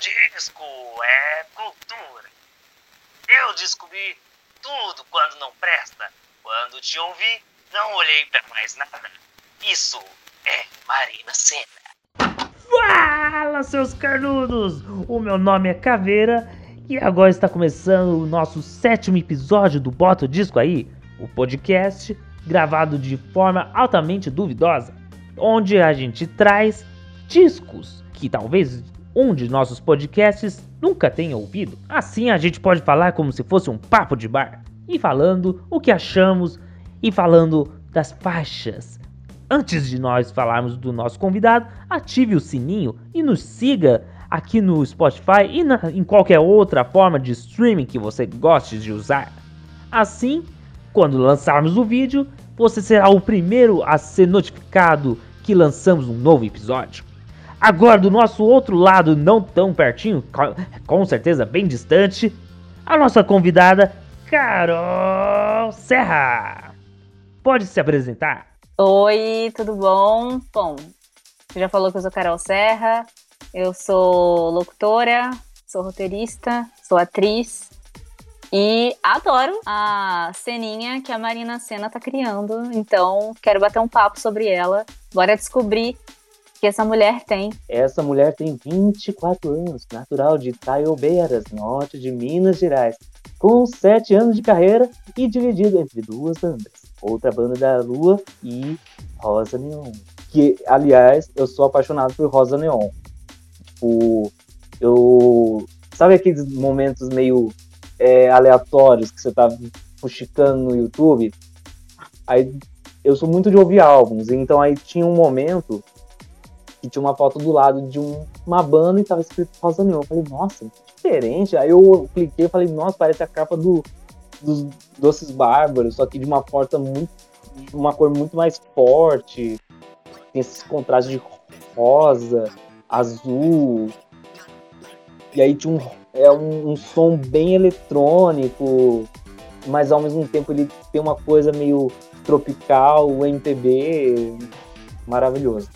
Disco é cultura. Eu descobri tudo quando não presta. Quando te ouvi, não olhei para mais nada. Isso é Marina Senna. Fala, seus carnudos! O meu nome é Caveira e agora está começando o nosso sétimo episódio do Bota o Disco aí, o podcast gravado de forma altamente duvidosa, onde a gente traz discos que talvez um de nossos podcasts nunca tenha ouvido. Assim a gente pode falar como se fosse um papo de bar, e falando o que achamos e falando das faixas Antes de nós falarmos do nosso convidado, ative o sininho e nos siga aqui no Spotify e na, em qualquer outra forma de streaming que você goste de usar. Assim, quando lançarmos o vídeo, você será o primeiro a ser notificado que lançamos um novo episódio. Agora, do nosso outro lado, não tão pertinho, com certeza bem distante, a nossa convidada Carol Serra. Pode se apresentar? Oi, tudo bom? Bom, você já falou que eu sou Carol Serra, eu sou locutora, sou roteirista, sou atriz e adoro a ceninha que a Marina Senna tá criando, então quero bater um papo sobre ela. Bora descobrir que essa mulher tem. Essa mulher tem 24 anos, natural de Taiobeiras, norte de Minas Gerais, com 7 anos de carreira e dividido entre duas bandas outra banda da Lua e Rosa Neon. Que, aliás, eu sou apaixonado por Rosa Neon. Tipo, eu. Sabe aqueles momentos meio é, aleatórios que você tá fuxicando no YouTube? Aí eu sou muito de ouvir álbuns, então aí tinha um momento que tinha uma foto do lado de um, uma banda e tava escrito Rosa Neon. Eu falei, nossa, que diferente. Aí eu cliquei e falei, nossa, parece a capa do dos doces bárbaros, só que de uma forma muito. uma cor muito mais forte. Tem esses contrastes de rosa, azul. E aí tinha um, é um, um som bem eletrônico, mas ao mesmo tempo ele tem uma coisa meio tropical, MPB, maravilhoso.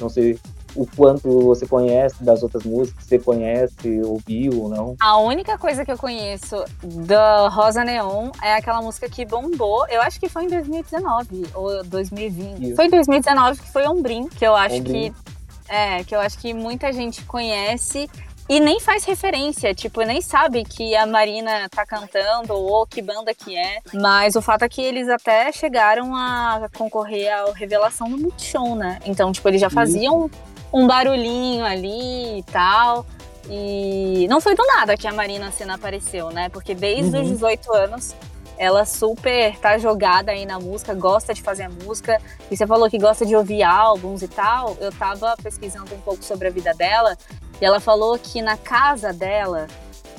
Não sei o quanto você conhece das outras músicas, você conhece, ouviu ou não? A única coisa que eu conheço da Rosa Neon é aquela música que bombou, eu acho que foi em 2019 ou 2020. Isso. Foi em 2019 que foi Ombrim, que eu acho Ombrim. que é, que eu acho que muita gente conhece e nem faz referência, tipo, nem sabe que a Marina tá cantando ou que banda que é. Mas o fato é que eles até chegaram a concorrer à revelação do Multishow, né? Então, tipo, eles já faziam um barulhinho ali e tal. E não foi do nada que a Marina Senna apareceu, né? Porque desde uhum. os 18 anos ela super tá jogada aí na música, gosta de fazer música. E você falou que gosta de ouvir álbuns e tal. Eu tava pesquisando um pouco sobre a vida dela e ela falou que na casa dela,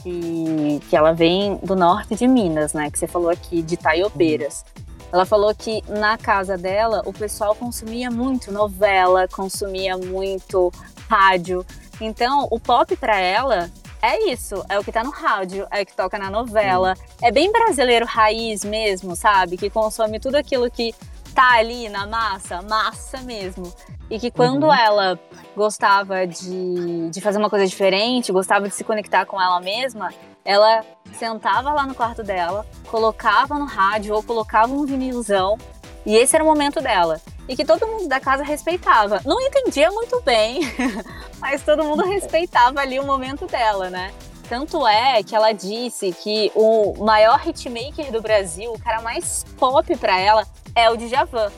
que, que ela vem do norte de Minas, né? Que você falou aqui, de Taiobeiras. Ela falou que na casa dela o pessoal consumia muito novela, consumia muito rádio. Então, o pop para ela é isso, é o que tá no rádio, é o que toca na novela. É bem brasileiro raiz mesmo, sabe? Que consome tudo aquilo que tá ali na massa, massa mesmo. E que quando uhum. ela gostava de, de fazer uma coisa diferente, gostava de se conectar com ela mesma, ela sentava lá no quarto dela, colocava no rádio ou colocava um vinilzão, e esse era o momento dela. E que todo mundo da casa respeitava. Não entendia muito bem, mas todo mundo respeitava ali o momento dela, né? Tanto é que ela disse que o maior hitmaker do Brasil, o cara mais pop para ela, é o Djavan.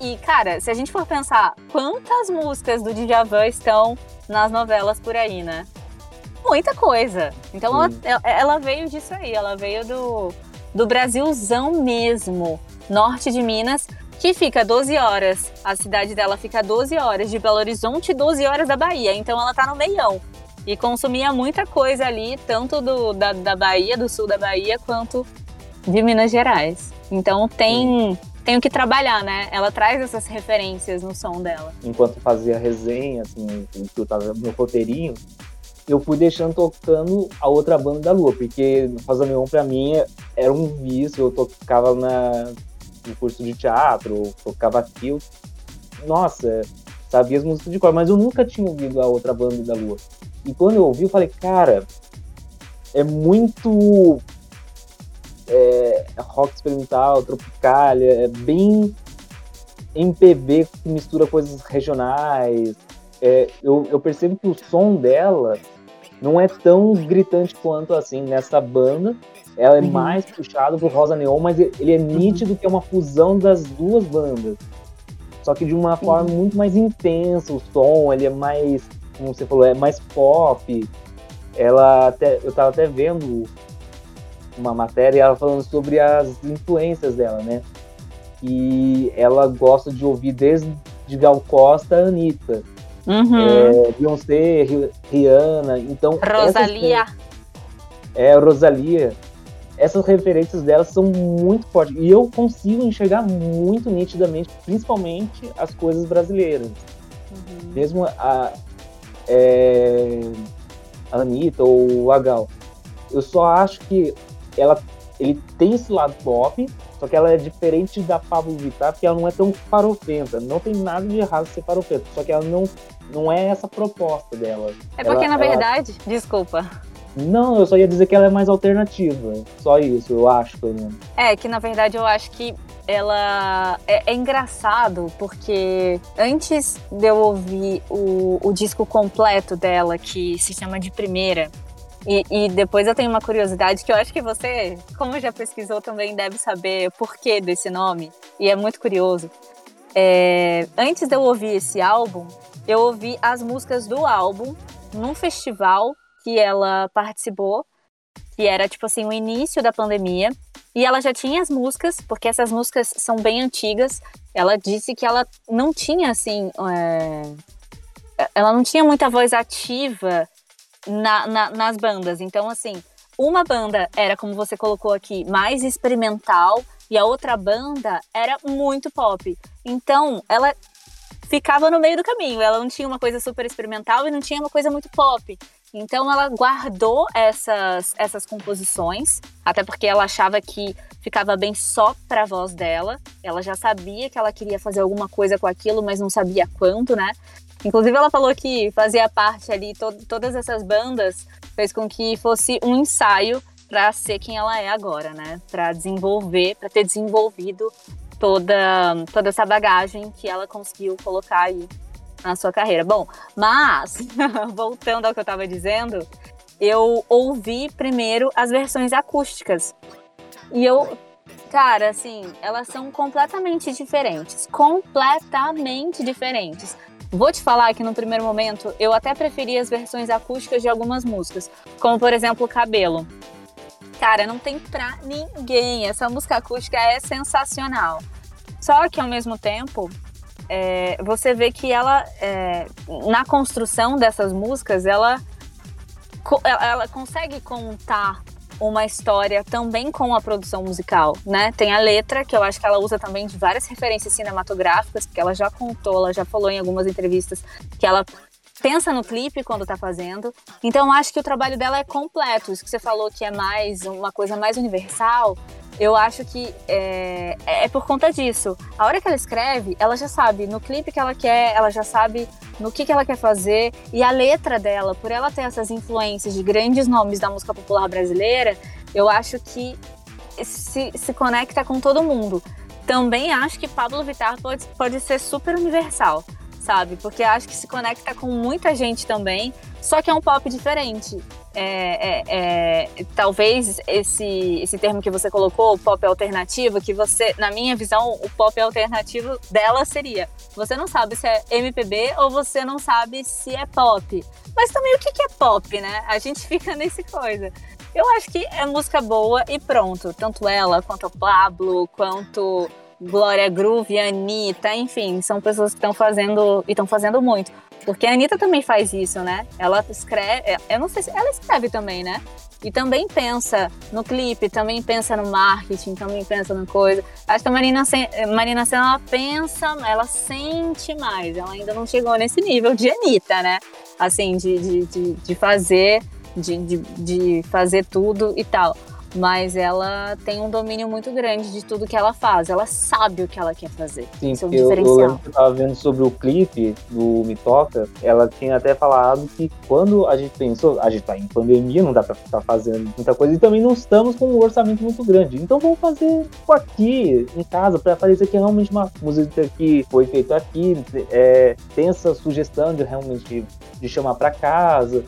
E, cara, se a gente for pensar quantas músicas do Djavan estão nas novelas por aí, né? muita coisa. Então ela, ela, veio disso aí, ela veio do, do Brasilzão mesmo, norte de Minas, que fica 12 horas. A cidade dela fica 12 horas de Belo Horizonte e 12 horas da Bahia. Então ela tá no meião. E consumia muita coisa ali, tanto do, da, da Bahia, do sul da Bahia, quanto de Minas Gerais. Então tem. Tenho que trabalhar, né? Ela traz essas referências no som dela. Enquanto fazia resenha, assim, que eu tava no roteirinho, eu fui deixando tocando a outra banda da Lua, porque Rosa Neon pra mim era um vício, eu tocava na, no curso de teatro, tocava aqui, nossa, sabia as músicas de cor, mas eu nunca tinha ouvido a outra banda da Lua. E quando eu ouvi, eu falei, cara, é muito é, rock experimental, tropicalia, é bem MPB que mistura coisas regionais. É, eu, eu percebo que o som dela não é tão gritante quanto assim nessa banda. Ela é uhum. mais puxada pro Rosa Neon, mas ele é uhum. nítido que é uma fusão das duas bandas. Só que de uma forma uhum. muito mais intensa, o som, ele é mais, como você falou, é mais pop. Ela até, eu tava até vendo uma matéria ela falando sobre as influências dela, né? E ela gosta de ouvir desde Gal Costa a Anitta. Uhum. É, Beyoncé, Rihanna, então... Rosalia. Essas, é, Rosalia. Essas referências delas são muito fortes. E eu consigo enxergar muito nitidamente, principalmente as coisas brasileiras. Uhum. Mesmo a, é, a Anitta ou a Gal. Eu só acho que ela, ele tem esse lado pop, só que ela é diferente da Pablo Vittar, porque ela não é tão farofenta. Não tem nada de errado ser farofenta, só que ela não, não é essa proposta dela. É porque, ela, na verdade, ela... desculpa. Não, eu só ia dizer que ela é mais alternativa. Só isso, eu acho, pelo menos. É, que na verdade eu acho que ela é, é, engraçado porque antes de eu ouvir o, o disco completo dela, que se chama de primeira, e, e, depois eu tenho uma curiosidade que eu acho que você, como já pesquisou, também deve saber o porquê desse nome. E é muito curioso. É, antes de eu ouvir esse álbum, eu ouvi as músicas do álbum num festival que ela participou, que era tipo assim o início da pandemia. E ela já tinha as músicas, porque essas músicas são bem antigas. Ela disse que ela não tinha assim. É, ela não tinha muita voz ativa na, na, nas bandas. Então, assim, uma banda era, como você colocou aqui, mais experimental e a outra banda era muito pop. Então, ela ficava no meio do caminho. Ela não tinha uma coisa super experimental e não tinha uma coisa muito pop. Então ela guardou essas, essas composições, até porque ela achava que ficava bem só para a voz dela. Ela já sabia que ela queria fazer alguma coisa com aquilo, mas não sabia quanto, né? Inclusive, ela falou que fazia parte ali, to todas essas bandas fez com que fosse um ensaio para ser quem ela é agora, né? Para desenvolver, para ter desenvolvido toda, toda essa bagagem que ela conseguiu colocar aí na sua carreira. Bom, mas, voltando ao que eu estava dizendo, eu ouvi primeiro as versões acústicas. E eu, cara, assim, elas são completamente diferentes. Completamente diferentes. Vou te falar que no primeiro momento eu até preferi as versões acústicas de algumas músicas, como por exemplo Cabelo. Cara, não tem pra ninguém. Essa música acústica é sensacional. Só que ao mesmo tempo, é, você vê que ela, é, na construção dessas músicas, ela, ela consegue contar uma história também com a produção musical, né? Tem a letra, que eu acho que ela usa também de várias referências cinematográficas, porque ela já contou, ela já falou em algumas entrevistas que ela pensa no clipe quando tá fazendo. Então acho que o trabalho dela é completo. Isso que você falou que é mais uma coisa mais universal, eu acho que é, é, por conta disso. A hora que ela escreve, ela já sabe no clipe que ela quer, ela já sabe no que, que ela quer fazer. E a letra dela, por ela ter essas influências de grandes nomes da música popular brasileira, eu acho que se, se conecta com todo mundo. Também acho que Pablo Vittar pode, pode ser super universal sabe? Porque acho que se conecta com muita gente também, só que é um pop diferente. É, é, é, talvez esse, esse termo que você colocou, pop alternativo, que você, na minha visão, o pop alternativo dela seria: você não sabe se é MPB ou você não sabe se é pop. Mas também o que é pop, né? A gente fica nesse coisa. Eu acho que é música boa e pronto. Tanto ela, quanto o Pablo, quanto Glória Groove, Anitta, enfim, são pessoas que estão fazendo e estão fazendo muito. Porque a Anitta também faz isso, né? Ela escreve, é, eu não sei se ela escreve também, né? E também pensa no clipe, também pensa no marketing, também pensa na coisa. Acho que a Marina, Marina Senna, ela pensa, ela sente mais. Ela ainda não chegou nesse nível de Anitta, né? Assim, de, de, de, de fazer, de, de, de fazer tudo e tal. Mas ela tem um domínio muito grande de tudo que ela faz. Ela sabe o que ela quer fazer. Sim, Isso é um porque eu, eu diferencial. eu tava vendo sobre o clipe do Me Toca, ela tinha até falado que quando a gente pensou, a gente tá em pandemia, não dá pra ficar fazendo muita coisa, e também não estamos com um orçamento muito grande. Então vamos fazer aqui, em casa, pra parecer que é realmente uma música que foi feita aqui, é, tem essa sugestão de realmente de chamar pra casa,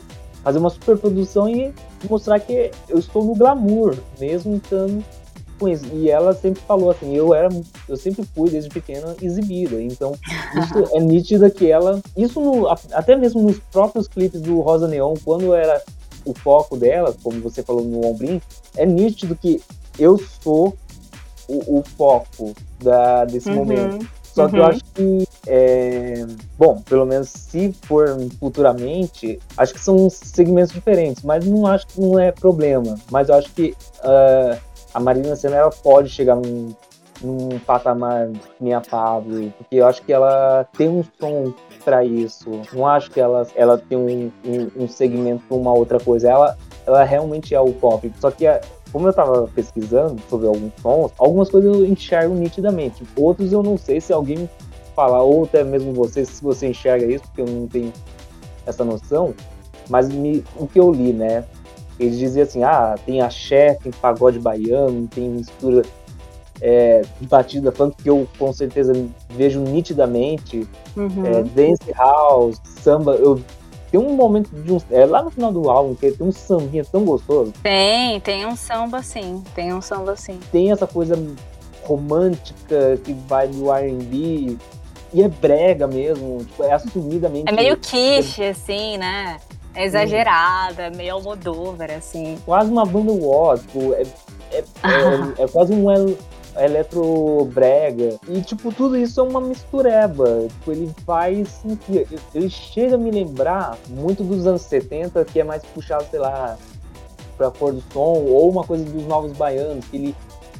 fazer uma super produção e mostrar que eu estou no glamour, mesmo estando com isso. E ela sempre falou assim, eu era, eu sempre fui desde pequena exibida. Então, isso é nítido que ela, isso no, até mesmo nos próprios clipes do Rosa Neon, quando era o foco dela, como você falou no Ombrim, é nítido que eu sou o, o foco da, desse Uhum. momento. Só que eu Uhum. acho que, é, bom, pelo menos se for futuramente, acho que são segmentos diferentes, mas não acho que não é problema. Mas eu acho que ah, a Marina Senna ela pode chegar num, num patamar minha Pablo, porque eu acho que ela tem um som para isso. Não acho que ela, ela tem um, um, um segmento para uma outra coisa. Ela, ela realmente é o pop. Só que a- como eu tava pesquisando sobre alguns sons, algumas coisas eu enxergo nitidamente. Outros eu não sei se alguém me falar, ou até mesmo você, se você enxerga isso, porque eu não tenho essa noção. Mas me- o que eu li, né? Eles diziam assim, ah, tem axé, tem pagode baiano, tem mistura é, de batida funk, que eu com certeza vejo nitidamente. Uhum. É, dance house, samba, eu... Tem um momento de um. É, lá no final do álbum, que tem um sambinha tão gostoso. Tem, tem um samba sim. Tem um samba sim. tem essa coisa romântica que vai do R&B e é brega mesmo, tipo, é assumidamente É meio quiche, assim, né? É exagerada, é meio Almodóvar, assim. quase uma banda tipo, é, é, é, é quase um el, eletrobrega. E tipo tudo isso é uma mistureba, tipo, ele faz ele, ele chega a me lembrar muito dos anos 70 que é mais puxado, sei lá, pra cor do som ou uma coisa dos novos baianos, que ele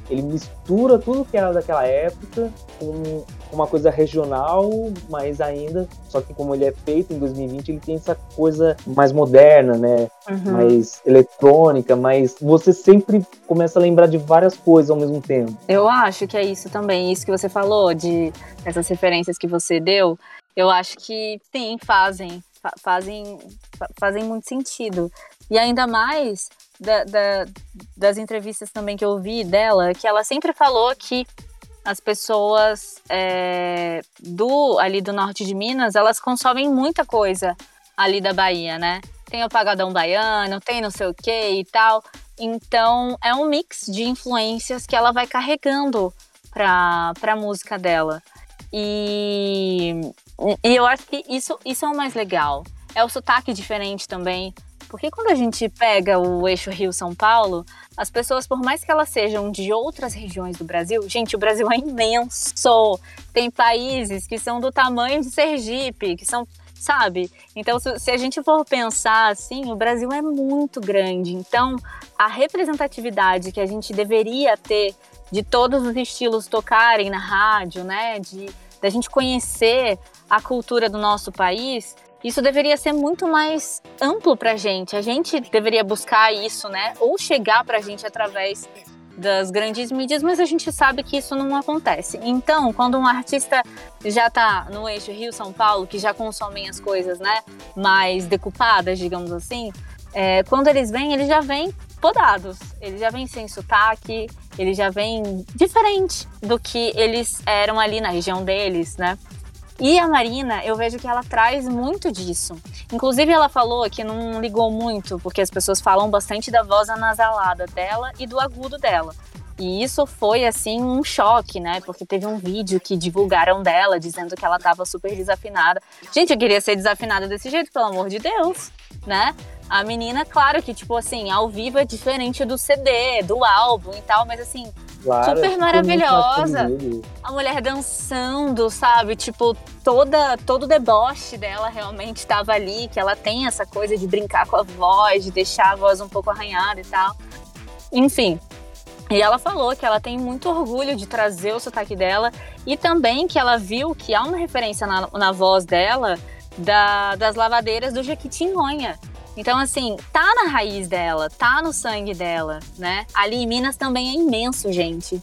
ele mistura tudo que era daquela época com uma coisa regional, mas ainda, só que como ele é feito em 2020, ele tem essa coisa mais moderna, né? Uhum. Mais eletrônica, mas você sempre começa a lembrar de várias coisas ao mesmo tempo. Eu acho que é isso também, isso que você falou, de essas referências que você deu, eu acho que sim, fazem, fa- fazem, fa- fazem muito sentido. E ainda mais da- da- das entrevistas também que eu vi dela, que ela sempre falou que as pessoas é, do ali do norte de Minas, elas consomem muita coisa ali da Bahia, né? Tem o pagadão baiano, tem não sei o que e tal. Então é um mix de influências que ela vai carregando para a música dela. E, e eu acho que isso, isso é o mais legal. É o sotaque diferente também. Porque quando a gente pega o eixo Rio-São Paulo, as pessoas, por mais que elas sejam de outras regiões do Brasil, gente, o Brasil é imenso. Tem países que são do tamanho de Sergipe, que são, sabe? Então, se, a gente for pensar assim, o Brasil é muito grande. Então, a representatividade que a gente deveria ter de todos os estilos tocarem na rádio, né? De da gente conhecer a cultura do nosso país, isso deveria ser muito mais amplo pra gente. A gente deveria buscar isso, né? Ou chegar pra gente através das grandes mídias, mas a gente sabe que isso não acontece. Então, quando um artista já tá no eixo Rio-São Paulo, que já consomem as coisas, né, mais decupadas, digamos assim, é, quando eles vêm, eles já vêm podados. Eles já vêm sem sotaque, eles já vêm diferente do que eles eram ali na região deles, né? E a Marina, eu vejo que ela traz muito disso. Inclusive, ela falou que não ligou muito, porque as pessoas falam bastante da voz anasalada dela e do agudo dela. E isso foi, assim, um choque, né? Porque teve um vídeo que divulgaram dela, dizendo que ela tava super desafinada. Gente, eu queria ser desafinada desse jeito, pelo amor de Deus, né? A menina, claro que, tipo assim, ao vivo é diferente do CD, do álbum e tal, mas assim, Claro, Super mais maravilhosa. a mulher dançando, sabe? Tipo, toda, todo o deboche dela realmente estava ali, que ela tem essa coisa de brincar com a voz, de deixar a voz um pouco arranhada e tal. Enfim. E ela falou que ela tem muito orgulho de trazer o sotaque dela e também que ela viu que há uma referência na, na voz dela da- das lavadeiras do Jequitinhonha. Então, assim, tá na raiz dela, tá no sangue dela, né? Ali em Minas também é imenso, gente.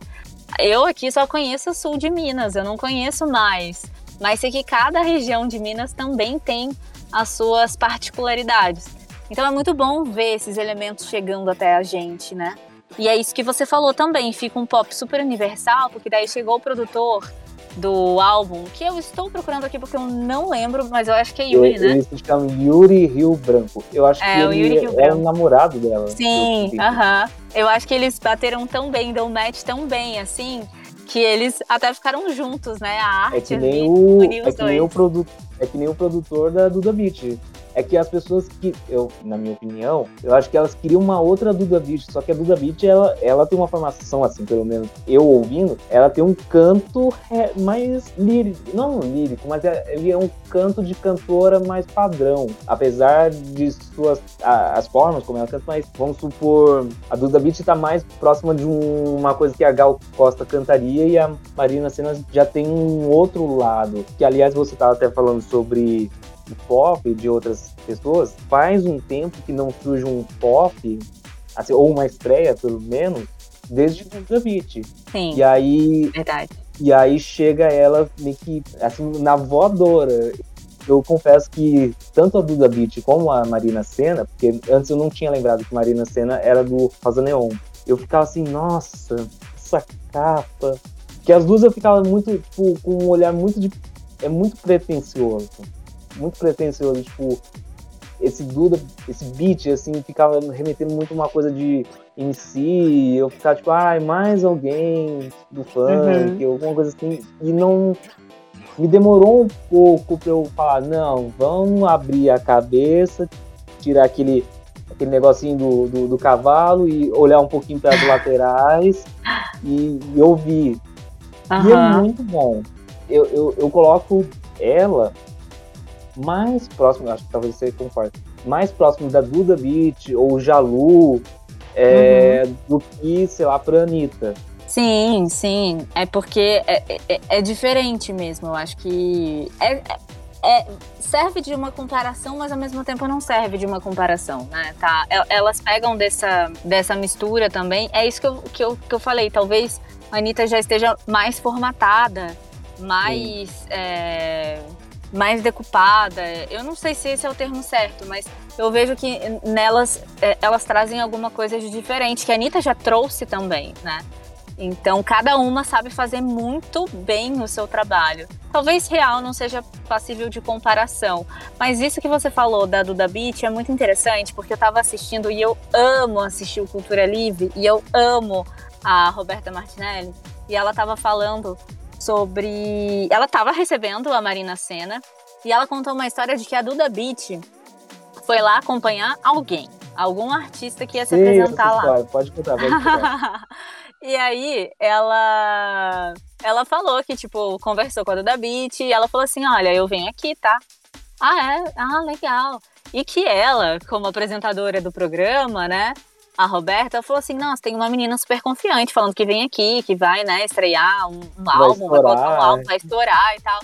Eu aqui só conheço o sul de Minas, eu não conheço mais. Mas sei que cada região de Minas também tem as suas particularidades. Então é muito bom ver esses elementos chegando até a gente, né? E é isso que você falou também, fica um pop super universal, porque daí chegou o produtor do álbum, que eu estou procurando aqui porque eu não lembro, mas eu acho que é Yuri, né? Ele se chama Yuri Rio Branco. Eu acho É, que o ele Yuri Rio é Branco. o namorado dela. Sim, aham. Eu acho que eles bateram tão bem, deu match tão bem, assim, que eles até ficaram juntos, né? A arte É que nem o, é que nem o dois. produto, é que nem o produtor da Duda Beat. É que as pessoas que, eu, na minha opinião, eu acho que elas queriam uma outra Duda Beat, só que a Duda Beat, ela, ela tem uma formação, assim, pelo menos eu ouvindo, ela tem um canto mais lírico, não lírico, mas é, ele é um canto de cantora mais padrão, apesar de suas, a- as formas como ela canta, mas vamos supor, a Duda Beat tá mais próxima de um- uma coisa que a Gal Costa cantaria e a Marina Senna já tem um outro lado, que aliás você tava até falando sobre o pop de outras pessoas, faz um tempo que não surge um pop, assim, ou uma estreia, pelo menos, desde Beat. Sim, E aí, verdade. e aí chega ela meio que, assim, na voadora. Eu confesso que tanto a Duda Beat como a Marina Senna, porque antes eu não tinha lembrado que Marina Senna era do Rosa Neon. Eu ficava assim, nossa, essa capa. Que as duas eu ficava muito, tipo, com um olhar muito de. É muito pretencioso. Muito pretencioso, tipo. Esse Duda, esse beat, assim, ficava remetendo muito uma coisa de MC, eu ficava tipo, ai, mais alguém do funk, alguma coisa assim, e não. Me demorou um pouco pra eu falar, não, vamos abrir a cabeça, tirar aquele, aquele negocinho do, do, do cavalo e olhar um pouquinho para as laterais e, e ouvir. E é muito bom. Eu, eu, eu coloco ela mais próximo, acho que talvez você concorde, mais próximo da Duda Beat ou Jalu é, do que, sei lá, pra Anitta. Sim, sim. É porque é, é, é diferente mesmo. Eu acho que é, é- é- serve de uma comparação, mas ao mesmo tempo não serve de uma comparação, né? Tá? El- Elas pegam dessa, dessa mistura também. É isso que eu, que, eu, que eu falei. Talvez a Anitta já esteja mais formatada, mais. Mais decupada. Eu não sei se esse é o termo certo, mas eu vejo que nelas é, elas trazem alguma coisa de diferente, que a Anitta já trouxe também, né? Então, cada uma sabe fazer muito bem o seu trabalho. Talvez real não seja passível de comparação, mas isso que você falou da Duda Beat é muito interessante, porque eu tava assistindo e eu amo assistir o Cultura Livre e eu amo a Roberta Martinelli e ela tava falando sobre. Ela tava recebendo a Marina Senna e ela contou uma história de que a Duda Beat foi lá acompanhar alguém, algum artista que ia se essa apresentar lá. Pode contar, pode contar. e aí, ela ela falou que, tipo, conversou com a Duda Beat e ela falou assim: olha, eu venho aqui, tá? Ah, é? Ah, legal. E que ela, como apresentadora do programa, né? A Roberta falou assim: nossa, tem uma menina super confiante falando que vem aqui, que vai, né, estrear um, um álbum, vai colocar um estourar. álbum, vai estourar e tal.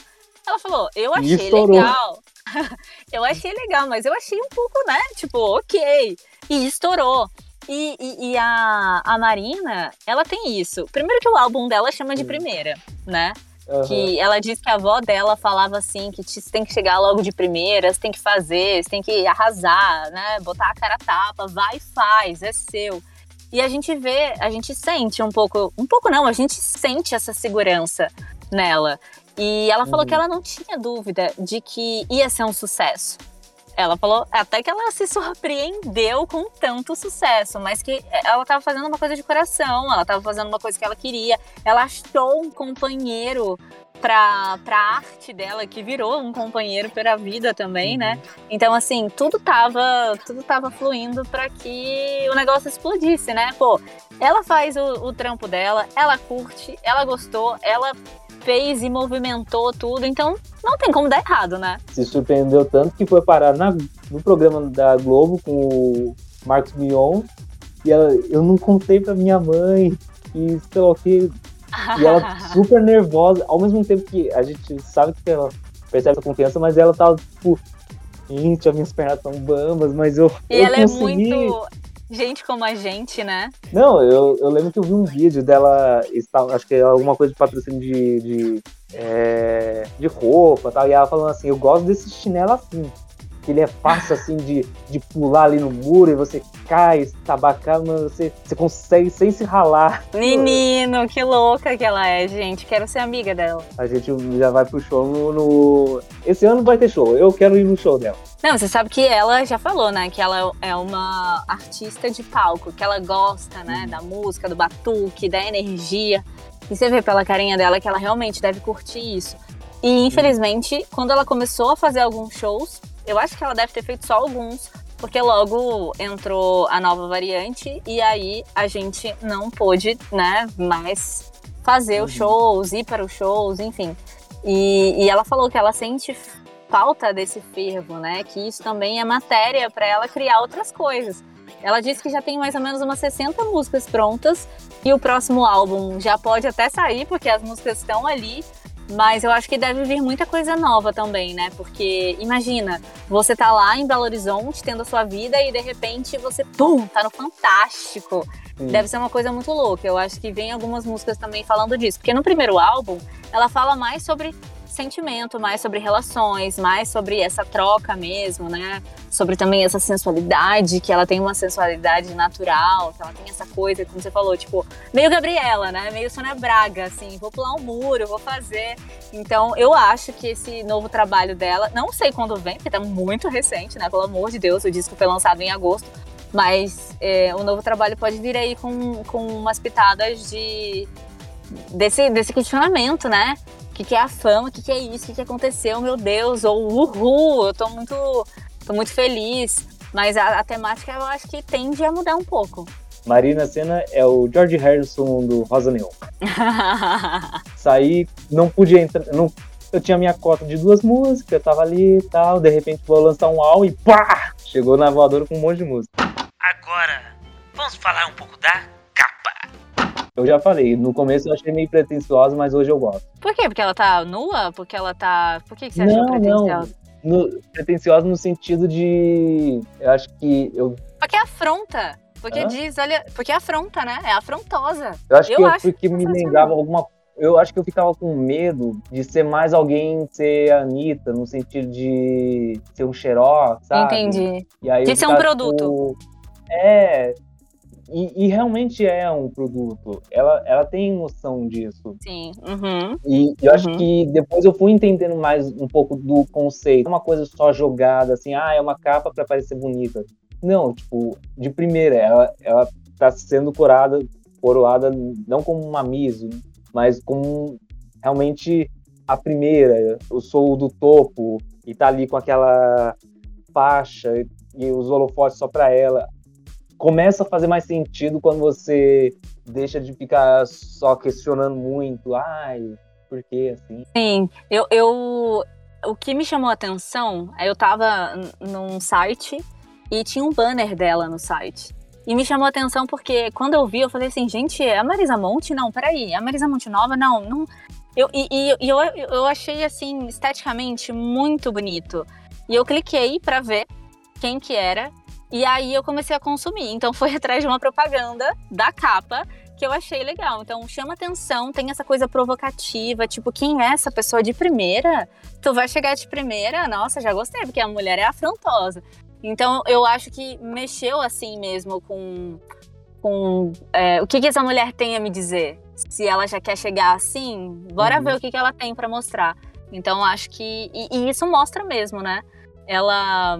Ela falou: eu achei legal. eu achei legal, mas eu achei um pouco, né? Tipo, ok. E estourou. E, e- e a, a Marina, ela tem isso. Primeiro que o álbum dela chama de primeira, né? Aham. Que ela diz que a avó dela falava assim, que você tem que chegar logo de primeira, você tem que fazer, você tem que arrasar, né? Botar a cara a tapa, vai e faz, é seu. E a gente vê, a gente sente um pouco, um pouco não, a gente sente essa segurança nela. E ela falou Uhum. que ela não tinha dúvida de que ia ser um sucesso. Ela falou até que ela se surpreendeu com tanto sucesso, mas que ela estava fazendo uma coisa de coração, ela estava fazendo uma coisa que ela queria. Ela achou um companheiro para pra arte dela, que virou um companheiro para a vida também, né? Então, assim, tudo tava, tudo tava fluindo para que o negócio explodisse, né? Pô, ela faz o, o trampo dela, ela curte, ela gostou, ela fez e movimentou tudo, então não tem como dar errado, né? Se surpreendeu tanto que foi parar na- no programa da Globo com o Marcos Mion. E ela, eu não contei pra minha mãe. E sei lá o que. E ela super nervosa, ao mesmo tempo que a gente sabe que ela percebe essa confiança, mas ela tava, tipo, Gente, as minhas pernas são bambas, mas eu. E eu ela consegui... é muito gente como a gente, né? Não, eu, eu lembro que eu vi um vídeo dela, acho que é alguma coisa de patrocínio de, de, é, de roupa tal, e ela falando assim, eu gosto desse chinelo assim que ele é fácil assim de, de pular ali no muro e você cai, estabacar, mas você, você consegue sem se ralar. Menino, que louca que ela é, gente. Quero ser amiga dela. A gente já vai pro show no, no... Esse ano vai ter show, eu quero ir no show dela. Não, você sabe que ela já falou, né? Que ela é uma artista de palco, que ela gosta, né? Da música, do batuque, da energia. E você vê pela carinha dela que ela realmente deve curtir isso. E infelizmente, quando ela começou a fazer alguns shows, eu acho que ela deve ter feito só alguns, porque logo entrou a nova variante e aí a gente não pôde, né, mais fazer os uhum. shows, ir para os shows, enfim. E, e ela falou que ela sente falta desse fervo, né? Que isso também é matéria para ela criar outras coisas. Ela disse que já tem mais ou menos umas 60 músicas prontas e o próximo álbum já pode até sair, porque as músicas estão ali, mas eu acho que deve vir muita coisa nova também, né? Porque imagina, você tá lá em Belo Horizonte tendo a sua vida e de repente você, pum, tá no Fantástico. Sim. Deve ser uma coisa muito louca. Eu acho que vem algumas músicas também falando disso. Porque no primeiro álbum, ela fala mais sobre sentimento, mais sobre relações, mais sobre essa troca mesmo, né? Sobre também essa sensualidade, que ela tem uma sensualidade natural, que ela tem essa coisa, como você falou, tipo, meio Gabriela, né? Meio Sônia Braga, assim, vou pular um muro, vou fazer. Então, eu acho que esse novo trabalho dela, não sei quando vem, porque tá muito recente, né? Pelo amor de Deus, o disco foi lançado em agosto. Mas é, o novo trabalho pode vir aí com, com umas pitadas de desse, desse questionamento, né? Que, que é a fama, o que, que é isso, o que, que aconteceu, meu Deus, ou uhul, eu tô muito, tô muito feliz. Mas a, a temática eu acho que tende a mudar um pouco. Marina Senna é o George Harrison do Rosa Neon. Saí, não podia entrar. Não, eu tinha minha cota de duas músicas, eu tava ali e tal. De repente vou lançar um álbum e pá! Chegou na voadora com um monte de música. Agora, vamos falar um pouco da eu já falei, no começo eu achei meio pretensiosa, mas hoje eu gosto. Por quê? Porque ela tá nua? Porque ela tá. Por que, você achou não, pretensiosa? Não. No, pretensiosa no sentido de. Eu acho que. Eu... Porque é afronta. Porque Hã? diz, olha. Porque é afronta, né? É afrontosa. Eu acho eu que acho porque me lembrava alguma eu acho que eu ficava com medo de ser mais alguém ser a Anitta, no sentido de ser um xerox, sabe? Entendi. de ser um produto. Tipo, é, e, e, realmente é um produto. Ela, ela tem noção disso. Sim. Uhum. E, eu acho uhum. que depois eu fui entendendo mais um pouco do conceito. Uma coisa só jogada, assim, ah, é uma capa para parecer bonita. Não, tipo, de primeira, ela, ela tá sendo corada, coroada não como uma miso, mas como realmente a primeira. Eu sou do topo e tá ali com aquela faixa e os holofotes só para ela começa a fazer mais sentido quando você deixa de ficar só questionando muito, ai, por que assim? Sim, eu, eu o que me chamou a atenção é eu tava num site e tinha um banner dela no site. E me chamou a atenção porque quando eu vi, eu falei assim, gente, é a Marisa Monte? Não, peraí, é a Marisa Monte Nova? Não, não. Eu, e, e eu, eu achei, assim, esteticamente muito bonito. E eu cliquei para ver quem que era. E aí eu comecei a consumir. Então foi atrás de uma propaganda da capa que eu achei legal. Então chama atenção, tem essa coisa provocativa, tipo, quem é essa pessoa de primeira? Tu vai chegar de primeira? Nossa, já gostei, porque a mulher é afrontosa. Então eu acho que mexeu assim mesmo com, com é, o que, que essa mulher tem a me dizer. Se ela já quer chegar assim, bora uhum. ver o que, que ela tem para mostrar. Então acho que. E, e isso mostra mesmo, né? Ela,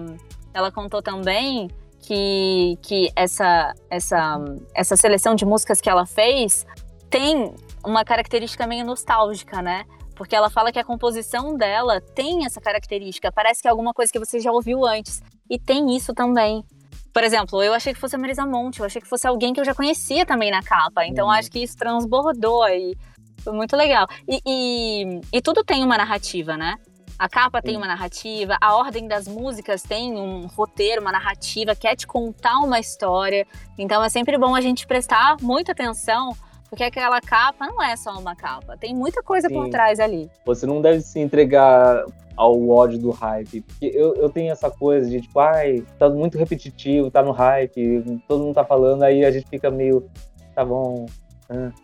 ela contou também que, que essa, essa, essa seleção de músicas que ela fez tem uma característica meio nostálgica, né? Porque ela fala que a composição dela tem essa característica, parece que é alguma coisa que você já ouviu antes. E tem isso também. Por exemplo, eu achei que fosse a Marisa Monte, eu achei que fosse alguém que eu já conhecia também na capa. Então uhum. acho que isso transbordou aí. Foi muito legal. E, e, e, tudo tem uma narrativa, né? A capa tem uma narrativa, a ordem das músicas tem um roteiro, uma narrativa, quer te contar uma história. Então é sempre bom a gente prestar muita atenção, Porque aquela capa não é só uma capa, tem muita coisa Sim. por trás ali. Você não deve se entregar ao ódio do hype. Porque eu, eu tenho essa coisa de tipo, ai, tá muito repetitivo, tá no hype, todo mundo tá falando, aí a gente fica meio, tá bom.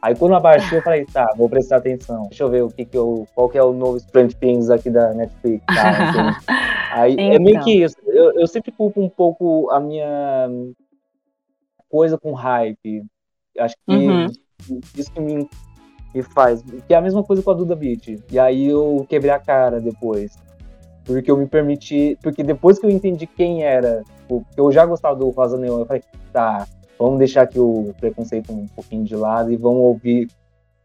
Aí quando abaixou, eu falei, tá, vou prestar atenção. Deixa eu ver o que que eu, qual que é o novo Stranger Things aqui da Netflix. Tá? aí então. é meio que isso. Eu, eu sempre culpo um pouco a minha coisa com hype. Acho que uhum isso que me, me faz. Que é a mesma coisa com a Duda Beat. E aí eu quebrei a cara depois. Porque eu me permiti. Porque depois que eu entendi quem era, porque eu já gostava do Rosa Neon, eu falei, tá, vamos deixar aqui o preconceito um pouquinho de lado e vamos ouvir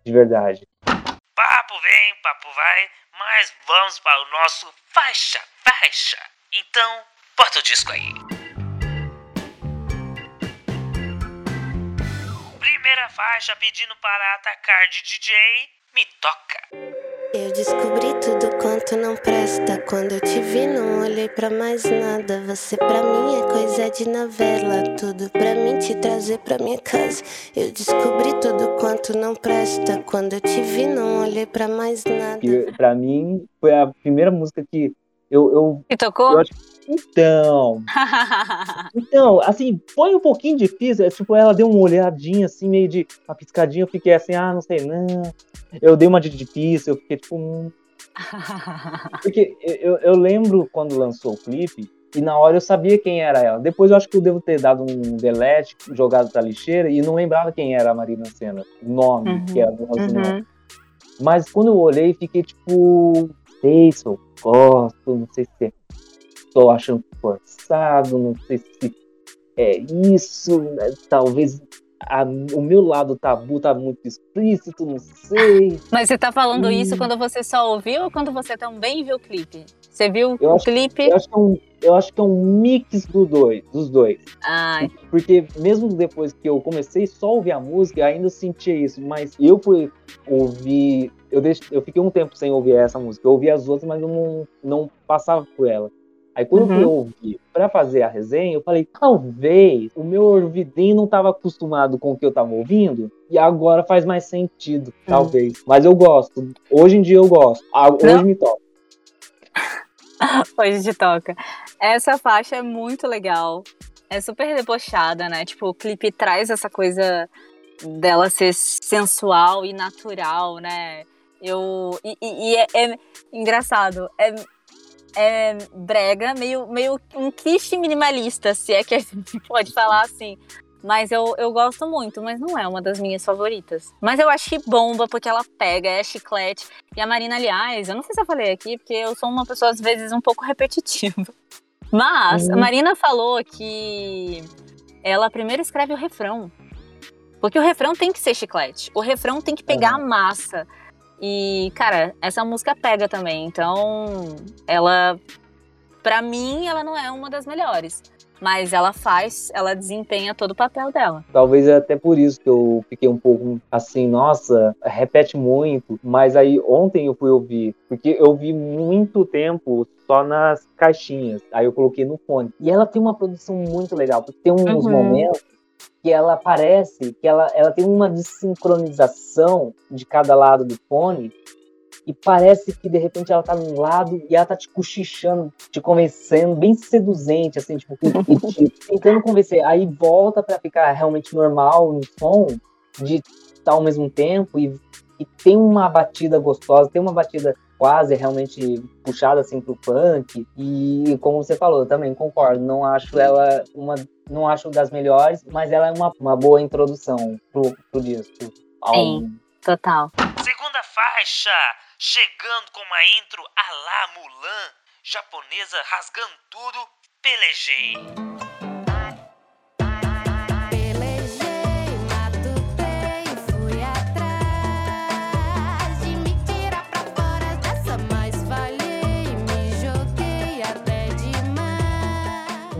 de verdade. Papo vem, papo vai, mas vamos para o nosso faixa, faixa. Então, bota o disco aí. primeira faixa pedindo para atacar de DJ, me toca. Eu descobri tudo quanto não presta. Quando eu te vi, não olhei para mais nada. Você pra mim é coisa de novela. Tudo pra mim te trazer pra minha casa. Eu descobri tudo quanto não presta. Quando eu te vi, não olhei para mais nada. E pra mim, foi a primeira música que eu. eu e tocou? Eu acho, então. então, assim, foi um pouquinho difícil. É, tipo, ela deu uma olhadinha, assim, meio de uma piscadinha. Eu fiquei assim, ah, não sei, não. Eu dei uma de difícil, eu fiquei tipo. Hum. Porque eu, eu lembro quando lançou o clipe. E na hora eu sabia quem era ela. Depois eu acho que eu devo ter dado um delete, jogado pra lixeira, e não lembrava quem era a Marina Senna, o nome uhum, que era do uhum. Mas quando eu olhei, fiquei tipo, sei se eu gosto, não sei se é estou achando forçado, não sei se é isso, né? talvez a, o meu lado tabu tá muito explícito, não sei. Mas você tá falando hum. isso quando você só ouviu ou quando você também viu o clipe? Você viu eu o acho, clipe? Eu acho, que é um, eu acho que é um mix do dois, dos dois. Ai. Porque mesmo depois que eu comecei só a ouvir a música, ainda sentia isso. Mas eu fui ouvir. Eu, deixo, eu fiquei um tempo sem ouvir essa música. Eu ouvi as outras, mas eu não, não passava por ela. Aí quando uhum. eu ouvi para fazer a resenha, eu falei, talvez o meu ouvidinho não estava acostumado com o que eu estava ouvindo e agora faz mais sentido, uhum. talvez. Mas eu gosto. Hoje em dia eu gosto. Ah, hoje não. me toca. hoje te toca. Essa faixa é muito legal. É super debochada, né? Tipo, o clipe traz essa coisa dela ser sensual e natural, né? Eu e, e, e é, é engraçado. É é, brega, meio, meio um clichê minimalista, se é que a gente pode falar assim. Mas eu, eu gosto muito, mas não é uma das minhas favoritas. Mas eu acho que bomba, porque ela pega, é chiclete. E a Marina, aliás, eu não sei se eu falei aqui, porque eu sou uma pessoa, às vezes, um pouco repetitiva. Mas uhum. a Marina falou que ela primeiro escreve o refrão. Porque o refrão tem que ser chiclete. O refrão tem que pegar uhum. a massa. E, cara, essa música pega também. Então, ela. Pra mim, ela não é uma das melhores. Mas ela faz, ela desempenha todo o papel dela. Talvez é até por isso que eu fiquei um pouco assim, nossa, repete muito. Mas aí ontem eu fui ouvir, porque eu vi muito tempo só nas caixinhas. Aí eu coloquei no fone. E ela tem uma produção muito legal, porque tem uns uhum. momentos que ela parece que ela, ela tem uma desincronização de cada lado do fone e parece que de repente ela tá num lado e ela tá te cochichando, te convencendo, bem seduzente, assim, tipo, te, tentando convencer. Aí volta para ficar realmente normal no som, de estar tá ao mesmo tempo e, e tem uma batida gostosa, tem uma batida quase realmente puxada assim pro funk. E como você falou, também concordo, não acho ela uma não acho das melhores, mas ela é uma, uma boa introdução pro, pro disco. Sim, total. Segunda faixa, chegando com uma intro a la Mulan, japonesa rasgando tudo, pelejei.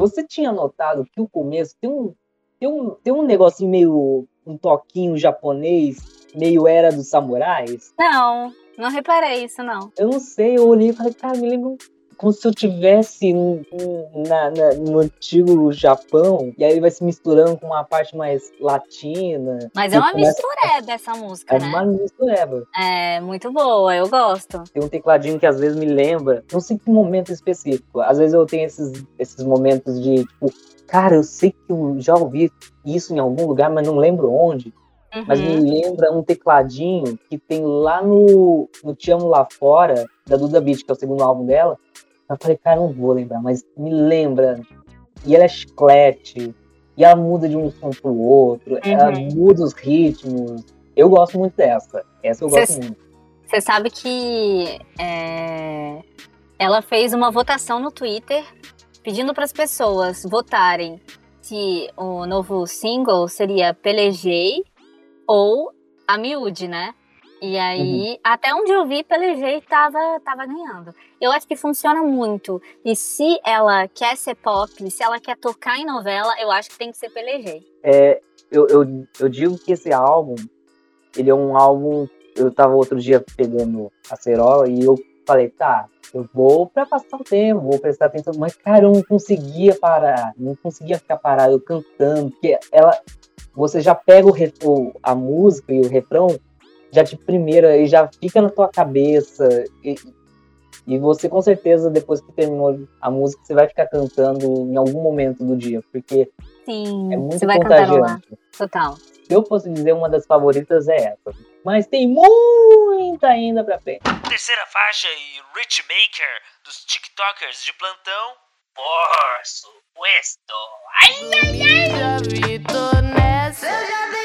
Você tinha notado que o começo tem um, tem um, tem um negocinho meio. um toquinho japonês, meio era dos samurais? Não, não reparei isso, não. Eu não sei, eu olhei e falei, cara, me lembra um como se eu tivesse na, na, no antigo Japão, e aí vai se misturando com uma parte mais latina. Mas é uma mistureba essa música, é né? É uma mistureba. É, muito boa, eu gosto. Tem um tecladinho que às vezes me lembra, não sei que momento específico, às vezes eu tenho esses, esses momentos de, tipo, cara, eu sei que eu já ouvi isso em algum lugar, mas não lembro onde. Uhum. Mas me uhum. lembra um tecladinho que tem lá no, no Te Amo Lá Fora, da Duda Beat, que é o segundo álbum dela. Eu falei, cara, não vou lembrar, mas me lembra. E ela é chiclete, e ela muda de um som pro outro, uhum. ela muda os ritmos. Eu gosto muito dessa. Essa eu gosto cê, muito. Você sabe que é, ela fez uma votação no Twitter pedindo para as pessoas votarem se o novo single seria Pelejei ou a miúde, né? E aí, uhum. até onde eu vi, pelejei tava, tava ganhando. Eu acho que funciona muito. E se ela quer ser pop, se ela quer tocar em novela, eu acho que tem que ser pelejei. É, eu, eu, eu digo que esse álbum, ele é um álbum. Eu tava outro dia pegando a cerola e eu falei, tá, eu vou para passar o tempo, vou prestar atenção, mas cara, eu não conseguia parar, não conseguia ficar parado, eu cantando, porque ela, você já pega o, a música e o refrão já de primeira e já fica na tua cabeça. E, e você com certeza, depois que terminou a música, você vai ficar cantando em algum momento do dia, porque Sim, é muito você vai contagiante. Total. Se eu fosse dizer uma das favoritas é essa. Mas tem muita ainda pra frente. Terceira faixa e Rich Maker dos TikTokers de plantão. Por supuesto. Ai, ai, ai. Eu já deitei no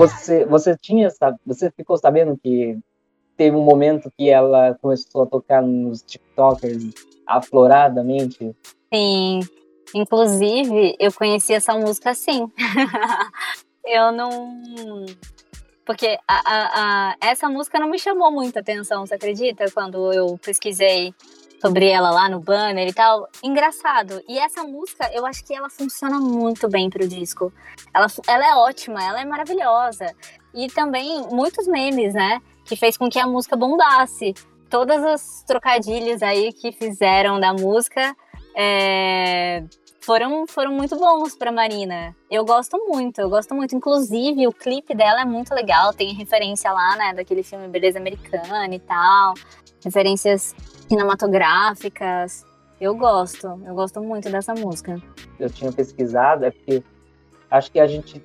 Você, você tinha, você ficou sabendo que teve um momento que ela começou a tocar nos TikTokers afloradamente? Sim. Inclusive, eu conheci essa música assim. eu não. Porque a, a, a, essa música não me chamou muita atenção, você acredita? Quando eu pesquisei sobre ela lá no banner e tal. Engraçado. E essa música, eu acho que ela funciona muito bem pro disco. Ela, ela é ótima, ela é maravilhosa. E também muitos memes, né? Que fez com que a música bombasse. Todas as trocadilhos aí que fizeram da música é, foram, foram muito bons para Marina. Eu gosto muito, eu gosto muito. Inclusive, o clipe dela é muito legal, tem referência lá, né, daquele filme Beleza Americana e tal, referências cinematográficas. Eu gosto, eu gosto muito dessa música. Eu tinha pesquisado, é porque acho que a gente,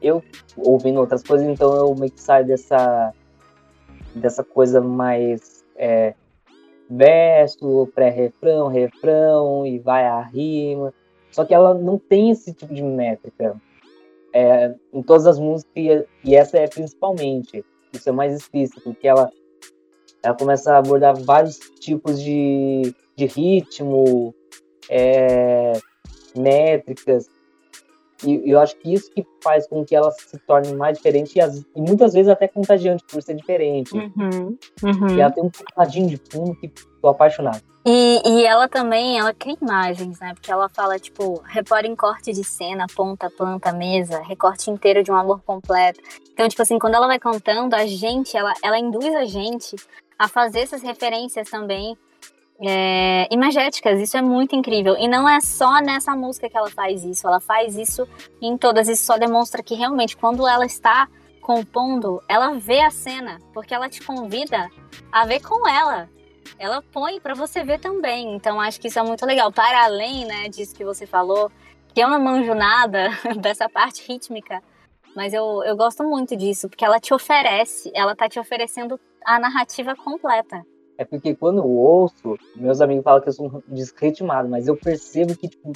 eu ouvindo outras coisas, então eu meio que saio dessa, dessa coisa mais é, verso, pré-refrão, refrão, e vai a rima. Só que ela não tem esse tipo de métrica é, em todas as músicas, e essa é principalmente. Isso é mais explícito, que ela, ela começa a abordar vários tipos de, de ritmo, é, métricas, e eu acho que isso que faz com que ela se torne mais diferente e, as, e muitas vezes até contagiante por ser diferente. Uhum, uhum. E ela tem um tecladinho de fundo que tô apaixonado. E, e ela também, ela cria imagens, né? Porque ela fala, tipo, repara em corte de cena, ponta, planta, mesa, recorte inteiro de um amor completo. Então, tipo assim, quando ela vai cantando, a gente, ela, ela induz a gente a fazer essas referências também é, imagéticas. Isso é muito incrível. E não é só nessa música que ela faz isso, ela faz isso em todas. Isso só demonstra que realmente, quando ela está compondo, ela vê a cena, porque ela te convida a ver com ela. Ela põe para você ver também. Então acho que isso é muito legal. Para além, né, disso que você falou, que eu não manjo nada dessa parte rítmica, mas eu, eu gosto muito disso, porque ela te oferece, ela tá te oferecendo a narrativa completa. É porque quando eu ouço, meus amigos falam que eu sou desritmado, mas eu percebo que, tipo,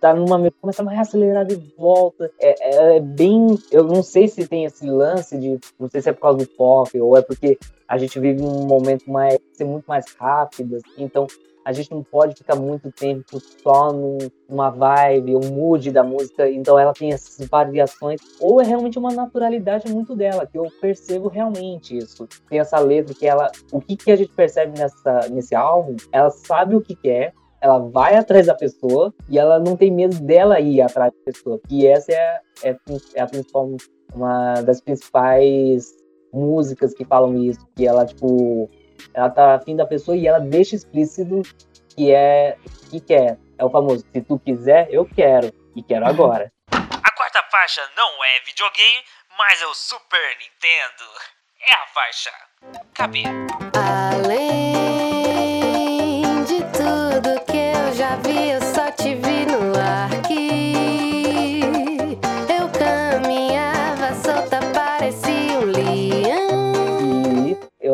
tá numa. começa a acelerar de volta. É, é, é, bem. Eu não sei se tem esse lance de. Não sei se é por causa do pop, ou é porque a gente vive um momento mais. ser muito mais rápido. Assim, então, a gente não pode ficar muito tempo só numa vibe, um mood da música, então ela tem essas variações, ou é realmente uma naturalidade muito dela, que eu percebo realmente isso. Tem essa letra que ela, o que, que a gente percebe nessa, nesse álbum, ela sabe o que quer, ela vai atrás da pessoa e ela não tem medo dela ir atrás da pessoa. E essa é, é, é a principal, uma das principais músicas que falam isso, que ela, tipo, ela tá afim da pessoa e ela deixa explícito que é que quer. É o famoso, se tu quiser, eu quero. E quero agora. A quarta faixa não é videogame, mas é o Super Nintendo. É a faixa Cabelo. Além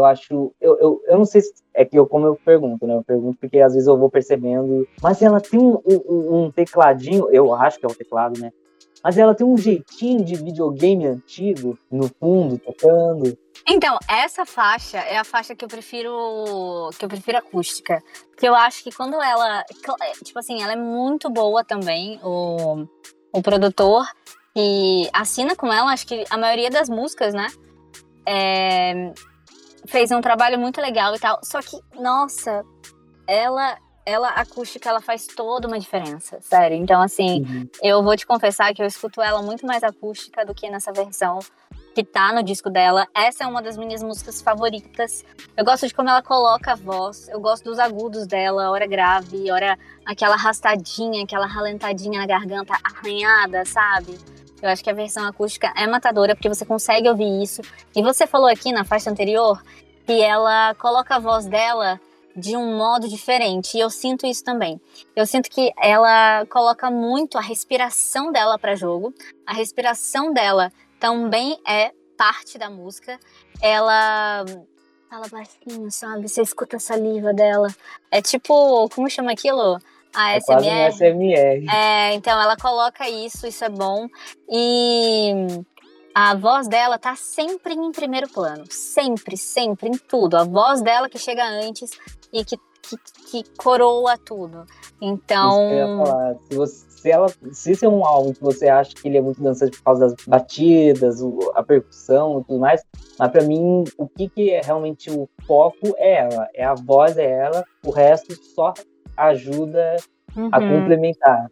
eu acho, eu, eu, eu não sei se é que eu como eu pergunto, né? Eu pergunto porque às vezes eu vou percebendo, mas ela tem um, um, um tecladinho, eu acho que é o teclado, né? Mas ela tem um jeitinho de videogame antigo no fundo, tocando. Então, essa faixa é a faixa que eu prefiro que eu prefiro acústica. Porque eu acho que quando ela. Tipo assim, ela é muito boa também, o, o produtor. E assina com ela, acho que a maioria das músicas, né? É, fez um trabalho muito legal e tal. Só que, nossa, ela ela acústica ela faz toda uma diferença, sério. Então assim, uhum. eu vou te confessar que eu escuto ela muito mais acústica do que nessa versão que tá no disco dela. Essa é uma das minhas músicas favoritas. Eu gosto de como ela coloca a voz, eu gosto dos agudos dela, hora grave, hora aquela arrastadinha, aquela ralentadinha na garganta arranhada, sabe? Eu acho que a versão acústica é matadora porque você consegue ouvir isso. E você falou aqui na faixa anterior que ela coloca a voz dela de um modo diferente. E eu sinto isso também. Eu sinto que ela coloca muito a respiração dela para jogo. A respiração dela também é parte da música. Ela fala baixinho, sabe? Você escuta a saliva dela. É tipo, como chama aquilo? A é SMR. SMR. É, então ela coloca isso, isso é bom. E a voz dela tá sempre em primeiro plano. Sempre, sempre, em tudo. A voz dela que chega antes e que, que, que coroa tudo. Então. Se, você, se, ela, se esse é um álbum que você acha que ele é muito dançante por causa das batidas, a percussão e tudo mais, mas para mim o que, que é realmente o foco é ela. É a voz, é ela, o resto só ajuda uhum. a complementar.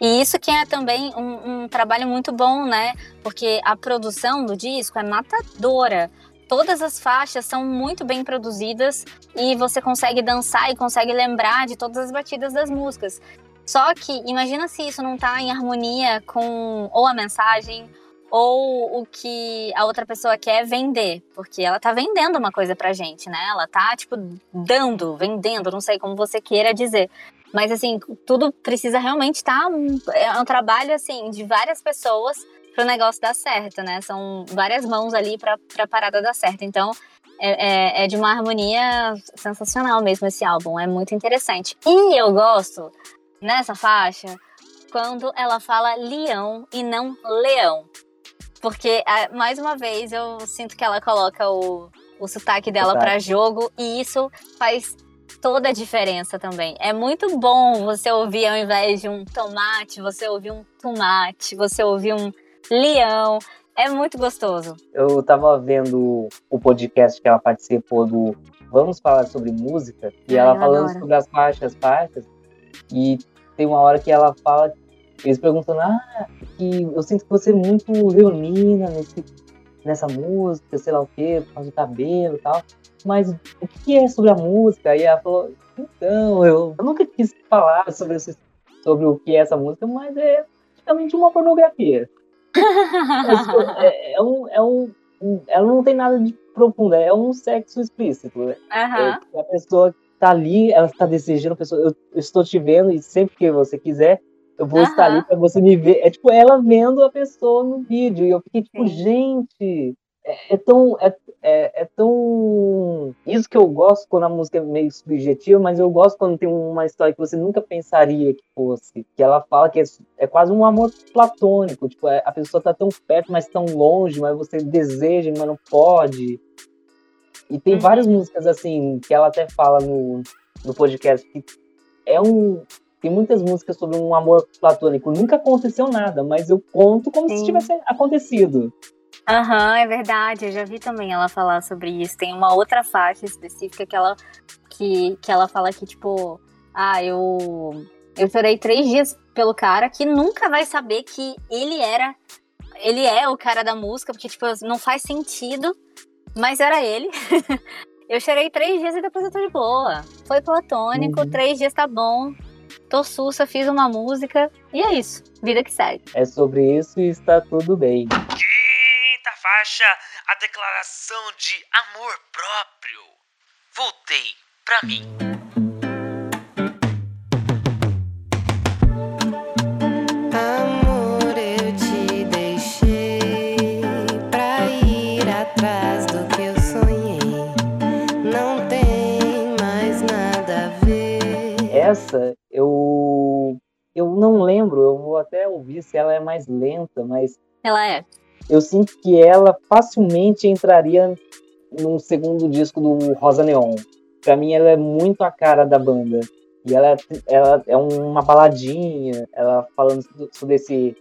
E isso que é também um, um, trabalho muito bom, né? Porque a produção do disco é matadora. Todas as faixas são muito bem produzidas e você consegue dançar e consegue lembrar de todas as batidas das músicas. Só que imagina se isso não tá em harmonia com ou a mensagem ou o que a outra pessoa quer vender, porque ela tá vendendo uma coisa pra gente, né? Ela tá tipo dando, vendendo, não sei como você queira dizer. Mas assim, tudo precisa realmente estar tá, é um trabalho assim de várias pessoas para o negócio dar certo, né? São várias mãos ali para a parada dar certo. Então, é, é, é, de uma harmonia sensacional mesmo esse álbum. É muito interessante. E eu gosto, nessa faixa, quando ela fala leão e não leão. Porque, mais uma vez, eu sinto que ela coloca o, o sotaque dela para jogo e isso faz toda a diferença também. É muito bom você ouvir, ao invés de um tomate, você ouvir um tomate, você ouvir um leão. É muito gostoso. Eu tava vendo o podcast que ela participou do Vamos Falar sobre Música, e Ai, ela falando adoro. sobre as faixas, faixas, e tem uma hora que ela fala, eles perguntam, ah, que eu sinto que você é muito leonina nesse, nessa música, sei lá o quê, por causa do cabelo e tal, mas o que é sobre a música? E ela falou, então, eu, eu nunca quis falar sobre, sobre o que é essa música, mas é praticamente uma pornografia. é, é, um, é um, ela não tem nada de profundo, é um sexo explícito. Uhum. a pessoa tá ali, ela está desejando, a pessoa, eu, eu, estou te vendo e sempre que você quiser, eu vou estar ali para você me ver. É tipo ela vendo a pessoa no vídeo. E eu fiquei tipo, Sim. gente, é, é, tão. É, é, é, tão. Isso que eu gosto quando a música é meio subjetiva, mas eu gosto quando tem uma história que você nunca pensaria que fosse. Que ela fala que é, é quase um amor platônico. Tipo, é, a pessoa tá tão perto, mas tão longe, mas você deseja, mas não pode. E tem uhum. várias músicas assim, que ela até fala no, no podcast, que é um. Tem muitas músicas sobre um amor platônico. Nunca aconteceu nada, mas eu conto como Sim. se tivesse acontecido. Aham, uhum, é verdade. Eu já vi também ela falar sobre isso. Tem uma outra faixa específica que ela, que, que ela fala que, tipo, Ah, eu. Eu chorei três dias pelo cara que nunca vai saber que ele era. Ele é o cara da música, porque, tipo, não faz sentido, mas era ele. eu chorei três dias e depois eu tô de boa. Foi platônico, uhum. três dias tá bom. Tô sussa, fiz uma música e é isso. Vida que segue. É sobre isso e está tudo bem. Quinta faixa, a declaração de amor próprio. Voltei pra mim. essa eu eu não lembro, eu vou até ouvir se ela é mais lenta, mas ela é. Eu sinto que ela facilmente entraria no segundo disco do Rosa Neon. Para mim ela é muito a cara da banda. E ela, ela é uma baladinha, ela falando sobre esse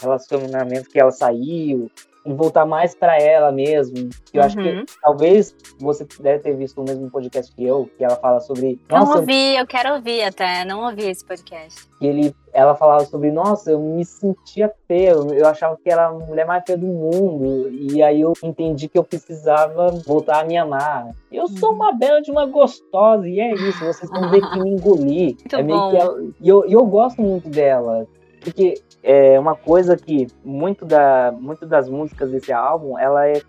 relacionamento que ela saiu, e voltar mais para ela mesmo. Eu uhum. acho que uhum. talvez você deve ter visto o mesmo podcast que eu, que ela fala sobre. Não ouvi, eu quero ouvir até, não ouvi esse podcast. Que ele, ela falava sobre, nossa, eu me sentia feia, eu achava que era a mulher mais feia do mundo, e aí eu entendi que eu precisava voltar a me amar. Eu sou uma bela de uma gostosa, e é isso, vocês vão ver que me engolir. Muito é meio bom. que ela, e eu, eu gosto muito dela. Porque é uma coisa que muito, da, muito das músicas desse álbum, ela é,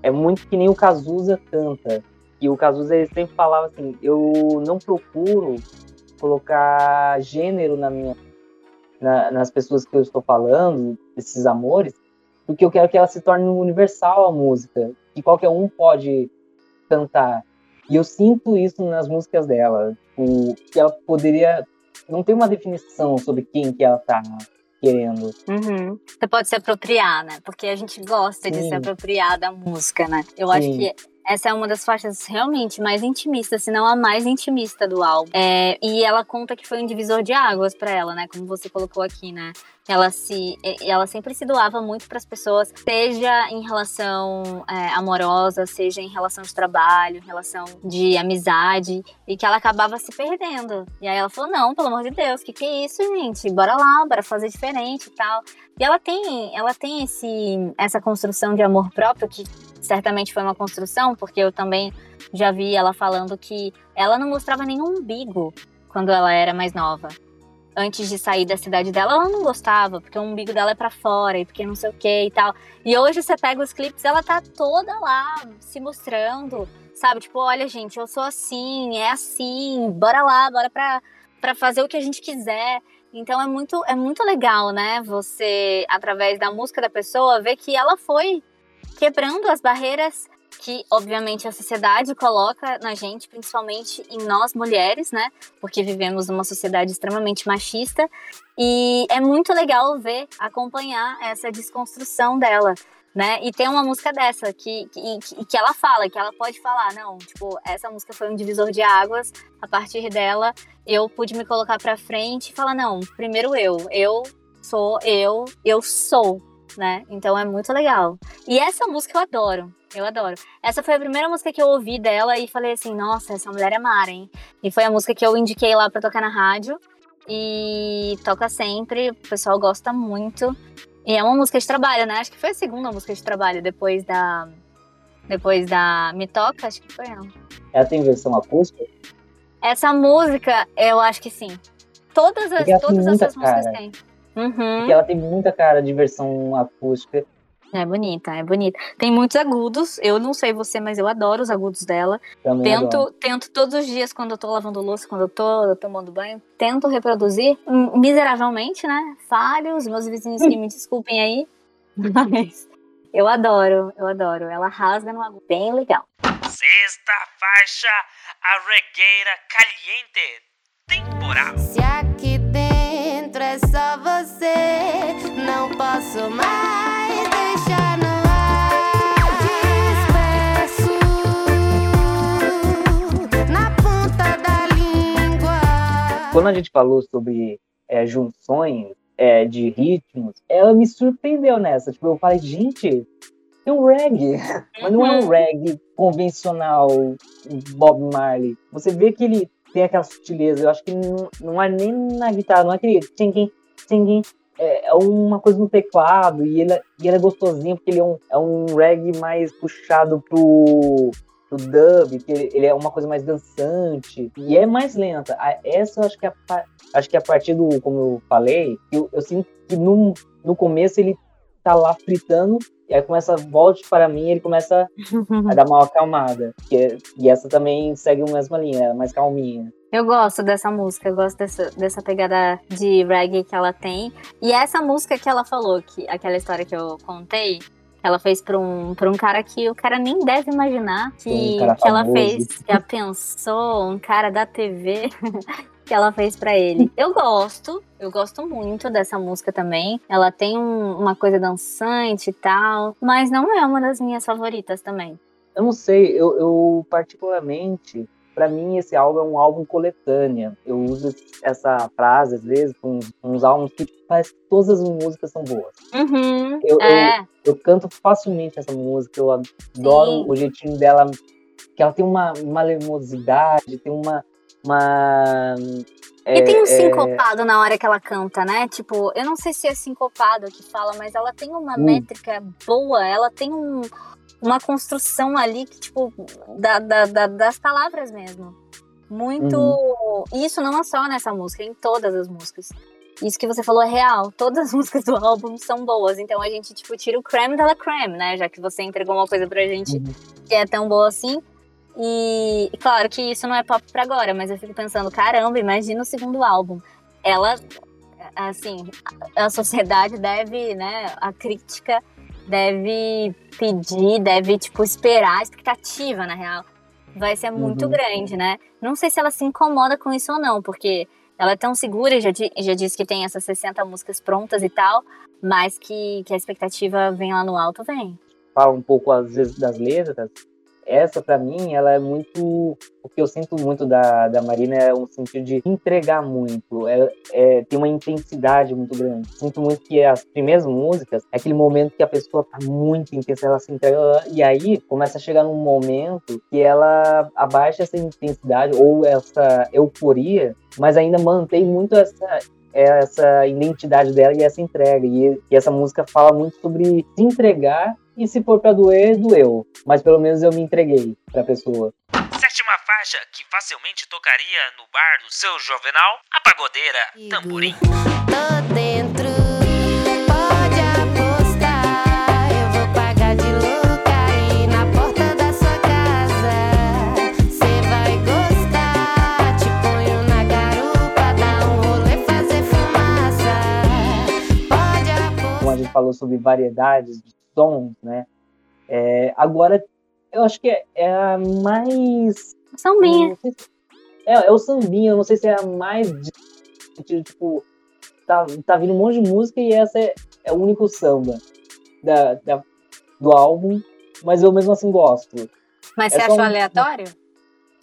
é muito que nem o Cazuza canta. E o Cazuza ele sempre falava assim, eu não procuro colocar gênero na minha na, nas pessoas que eu estou falando, esses amores, porque eu quero que ela se torne universal a música, que qualquer um pode cantar. E eu sinto isso nas músicas dela, que ela poderia não tem uma definição sobre quem que ela tá querendo. Uhum. Você pode se apropriar, né? Porque a gente gosta Sim. de se apropriar da música, né? Eu Sim. acho que essa é uma das faixas realmente mais intimistas, se não a mais intimista do álbum. É, e ela conta que foi um divisor de águas para ela, né? Como você colocou aqui, né? Ela se, ela sempre se doava muito para as pessoas, seja em relação é, amorosa, seja em relação de trabalho, em relação de amizade, e que ela acabava se perdendo. E aí ela falou: não, pelo amor de Deus, que que é isso, gente? Bora lá, bora fazer diferente e tal. E ela tem, ela tem esse, essa construção de amor próprio que certamente foi uma construção, porque eu também já vi ela falando que ela não mostrava nenhum umbigo quando ela era mais nova. Antes de sair da cidade dela, ela não gostava, porque o umbigo dela é para fora e porque não sei o que e tal. E hoje você pega os clipes, ela tá toda lá se mostrando, sabe? Tipo, olha, gente, eu sou assim, é assim, bora lá, bora pra, pra fazer o que a gente quiser. Então é muito, é muito legal, né? Você, através da música da pessoa, ver que ela foi quebrando as barreiras que, obviamente, a sociedade coloca na gente, principalmente em nós mulheres, né? Porque vivemos numa sociedade extremamente machista. E é muito legal ver, acompanhar essa desconstrução dela. Né? E tem uma música dessa que, que, que ela fala, que ela pode falar, não, tipo, essa música foi um divisor de águas, a partir dela eu pude me colocar pra frente e falar, não, primeiro eu, eu sou eu, eu sou, né? Então é muito legal. E essa música eu adoro. Eu adoro. Essa foi a primeira música que eu ouvi dela e falei assim: nossa, essa mulher é mara, hein? E foi a música que eu indiquei lá pra tocar na rádio. E toca sempre, o pessoal gosta muito. E é uma música de trabalho, né? Acho que foi a segunda música de trabalho depois da. Depois da Me Toca, acho que foi ela. Ela tem versão acústica? Essa música, eu acho que sim. Todas, as, todas essas cara. músicas têm. Uhum. Porque ela tem muita cara de versão acústica. É bonita, é bonita. Tem muitos agudos. Eu não sei você, mas eu adoro os agudos dela. Também tento, adoro. tento todos os dias, quando eu tô lavando louça, quando eu tô tomando banho, tento reproduzir miseravelmente, né? Falho, os meus vizinhos que me desculpem aí. Mas eu adoro, eu adoro. Ela rasga no agudo. Bem legal. Sexta faixa, a regueira caliente temporal. Se aqui dentro é só você, não posso mais deixar no ar. Disperso na ponta da língua. Quando a gente falou sobre é, junções é, de ritmos, ela me surpreendeu nessa. Tipo, eu falei, gente, tem um reggae, mas não é um uhum. reggae convencional Bob Marley. Você vê que ele tem aquela sutileza. Eu acho que não, não é nem na guitarra, não é aquele tchinguim. É, é uma coisa no teclado e ele, é, e ele é gostosinho porque ele é um, é um reggae mais puxado pro, pro dub, que ele, ele, é uma coisa mais dançante e é mais lenta. Essa eu acho que é a, acho que a partir do, como eu falei, eu, eu sinto que no, no começo ele tá lá fritando e aí começa, volte para mim, ele começa a dar uma acalmada. Que, e essa também segue a mesma linha, é mais calminha. Eu gosto dessa música, eu gosto dessa, dessa pegada de reggae que ela tem. E essa música que ela falou, que aquela história que eu contei, ela fez pra um, pra um cara que o cara nem deve imaginar que, um que ela fez. Já pensou? Um cara da TV que ela fez para ele. Eu gosto, eu gosto muito dessa música também. Ela tem um, uma coisa dançante e tal, mas não é uma das minhas favoritas também. Eu não sei, eu, eu particularmente, para mim esse álbum é um álbum coletânea. Eu uso essa frase às vezes com uns álbuns que faz todas as músicas são boas. Uhum, eu, é. eu, eu, canto facilmente essa música, eu adoro Sim. o jeitinho dela, que ela tem uma malemosidade, tem uma uma. É, e tem um é, sincopado é... na hora que ela canta, né? Tipo, eu não sei se é sincopado que fala, mas ela tem uma hum. métrica boa, ela tem um, uma construção ali que, tipo, da, da, da, das palavras mesmo. Muito. Uhum. Isso não é só nessa música, é em todas as músicas. Isso que você falou é real. Todas as músicas do álbum são boas. Então a gente, tipo, tira o creme da creme, né? Já que você entregou uma coisa pra gente uhum. que é tão boa assim. E claro que isso não é pop pra agora, mas eu fico pensando, caramba, imagina o segundo álbum. Ela, assim, a sociedade deve, né, a crítica deve pedir, deve, tipo, esperar, a expectativa, na real, vai ser muito uhum. grande, né? Não sei se ela se incomoda com isso ou não, porque ela é tão segura, já, já disse que tem essas 60 músicas prontas e tal, mas que, que a expectativa vem lá no alto, vem. Fala um pouco, às vezes, das letras, essa para mim ela é muito o que eu sinto muito da, da Marina é um sentido de entregar muito é, é tem uma intensidade muito grande sinto muito que as primeiras músicas é aquele momento que a pessoa tá muito intensa ela se entrega e aí começa a chegar num momento que ela abaixa essa intensidade ou essa euforia mas ainda mantém muito essa essa identidade dela e essa entrega. E, e, essa música fala muito sobre se entregar e se for pra doer, doeu. Mas pelo menos eu me entreguei pra pessoa. Sétima faixa que facilmente tocaria no bar do seu Jovenal, a pagodeira Tamborim. Tô dentro, pode apostar, eu vou pagar de louca aí na porta da sua casa. Cê vai gostar, te ponho na garupa, dá um rolê, fazer fumaça. Pode apostar. Como a gente falou sobre variedades de sons, né? É, agora, eu acho que é, é a mais. Sambinha. Se, é, é o sambinha, eu não sei se é a mais. Tipo, tá, tá vindo um monte de música e essa é, é o único samba da, da, do álbum, mas eu mesmo assim gosto. Mas é você achou um, aleatório?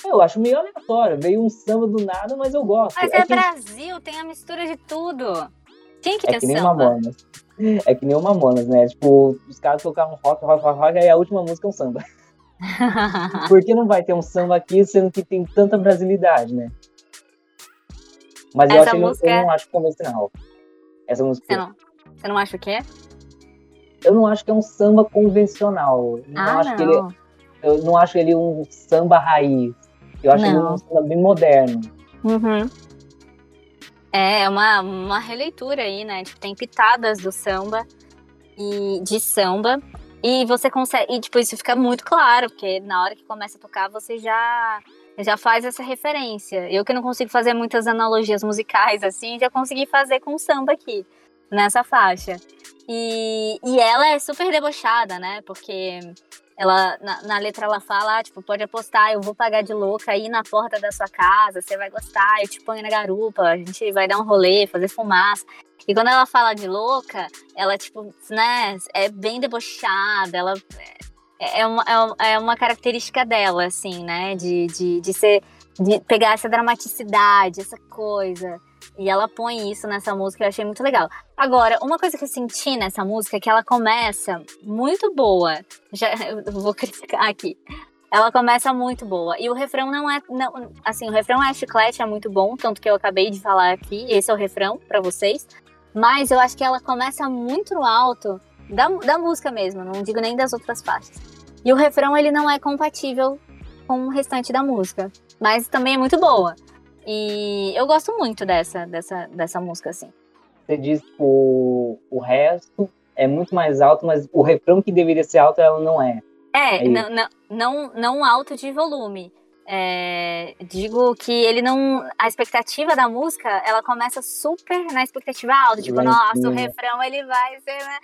Eu acho meio aleatório. Veio um samba do nada, mas eu gosto. Mas é, é que... Brasil, tem a mistura de tudo. Quem que é tem que nem samba? Mamonas. É que nem o Mamonas, né? Tipo, os caras tocaram rock, rock, rock, rock, aí a última música é um samba. Por que não vai ter um samba aqui, sendo que tem tanta brasilidade, né? Mas eu, acho, música... eu, não acho convencional. Essa música. Você não, você não acha o quê? Eu não acho que é um samba convencional. Eu não ah, acho não. que ele, é, eu não acho ele um samba raiz. Eu acho não. ele um samba bem moderno. Uhum. É, é uma, uma releitura aí, né? Tipo, tem pitadas do samba e de samba. E você consegue. E, tipo, isso fica muito claro, porque na hora que começa a tocar, você já já faz essa referência. Eu que não consigo fazer muitas analogias musicais assim, já consegui fazer com o samba aqui, nessa faixa. E, e ela é super debochada, né? Porque ela, na, na, letra ela fala, ah, tipo, pode apostar, eu vou pagar de louca aí na porta da sua casa, você vai gostar, eu te ponho na garupa, a gente vai dar um rolê, fazer fumaça. E quando ela fala de louca, ela, tipo, né, é bem debochada, ela é, é uma, é, é uma característica dela, assim, né, de, de, de ser, de pegar essa dramaticidade, essa coisa. E ela põe isso nessa música, eu achei muito legal. Agora, uma coisa que eu senti nessa música é que ela começa muito boa. Já, eu vou criticar aqui. Ela começa muito boa. E o refrão não é. Não, assim, o refrão é chiclete, é muito bom, tanto que eu acabei de falar aqui. Esse é o refrão para vocês. Mas eu acho que ela começa muito no alto da, da música mesmo, não digo nem das outras faixas. E o refrão ele não é compatível com o restante da música. Mas também é muito boa. E eu gosto muito dessa, dessa, dessa música, assim. Você diz que o, o resto é muito mais alto, mas o refrão que deveria ser alto, ela não é. É, é não, não, não, não alto de volume. É, digo que ele não. A expectativa da música, ela começa super na expectativa alta. Tipo, nossa, o refrão ele vai ser. Né?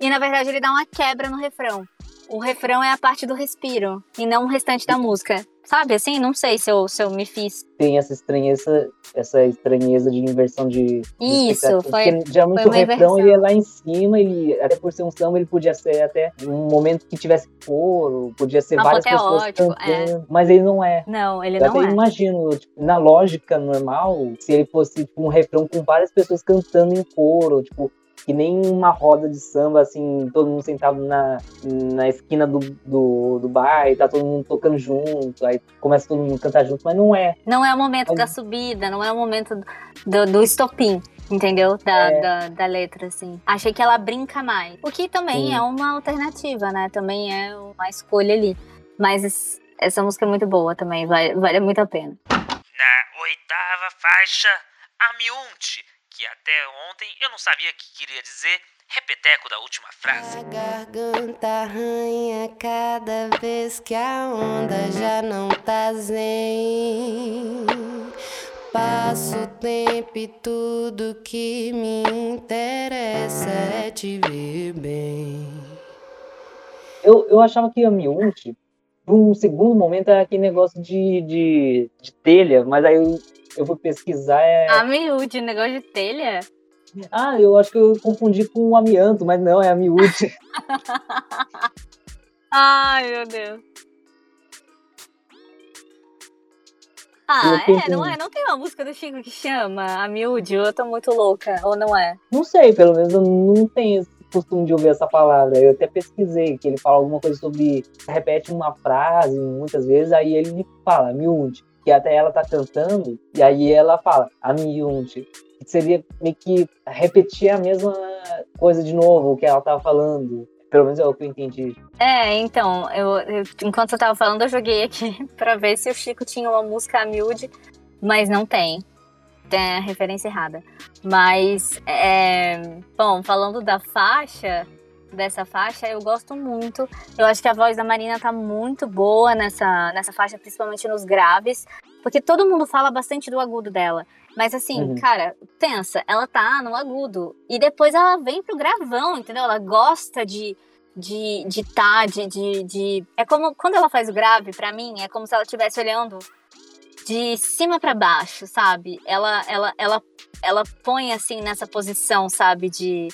E na verdade ele dá uma quebra no refrão o refrão é a parte do respiro e não o restante da música. Sabe, assim, não sei se eu, se eu me fiz. Tem essa estranheza, essa estranheza de inversão de. Isso, de foi. Porque geralmente foi o refrão inversão. ele é lá em cima, ele, até por ser um samba, ele podia ser até um momento que tivesse coro, podia ser várias pessoas cantando, é. mas ele não é. Não, ele eu não até é. imagino, tipo, na lógica normal, se ele fosse tipo, um refrão com várias pessoas cantando em coro, tipo, que nem uma roda de samba, assim, todo mundo sentado na, na esquina do, do, do bar e tá todo mundo tocando junto, aí começa todo mundo a cantar junto, mas não é. Não é o momento mas... da subida, não é o momento do, do estopim entendeu? Da, é. da, da, letra, assim. Achei que ela brinca mais. O que também Sim. é uma alternativa, né? Também é uma escolha ali. Mas essa música é muito boa também, vale, vale muito a pena. Na oitava faixa, a Miunte que até ontem eu não sabia o que queria dizer. Repeteco da última frase. A garganta arranha cada vez que a onda já não tá zen. Passo o tempo e tudo que me interessa é te ver bem. Eu, eu achava que a por um segundo momento, era aquele negócio de, de, de telha, mas aí eu eu vou pesquisar. É... A miúde, negócio de telha? Ah, eu acho que eu confundi com o amianto, mas não, é a miúde. Ai, meu Deus. Ah, é, não é? Não tem uma música do Chico que chama A Miúde? Eu tô muito louca, ou não é? Não sei, pelo menos eu não tenho costume de ouvir essa palavra. Eu até pesquisei, que ele fala alguma coisa sobre. Repete uma frase muitas vezes, aí ele fala, miúde que até ela tá cantando, e aí ela fala, a que seria meio que repetir a mesma coisa de novo, o que ela tava falando. Pelo menos é o que eu entendi. É, então, eu, eu enquanto eu tava falando, eu joguei aqui pra ver se o Chico tinha uma música miúde, mas não tem. Tem a referência errada. Mas, é, bom, falando da faixa, dessa faixa, eu gosto muito. Eu acho que a voz da Marina tá muito boa nessa, nessa faixa, principalmente nos graves, porque todo mundo fala bastante do agudo dela. Mas assim, uhum. cara, pensa, ela tá no agudo e depois ela vem pro gravão, entendeu? Ela gosta de de de tá, de, de, de... é como quando ela faz o grave, para mim, é como se ela estivesse olhando de cima para baixo, sabe? Ela ela ela ela põe assim nessa posição, sabe, de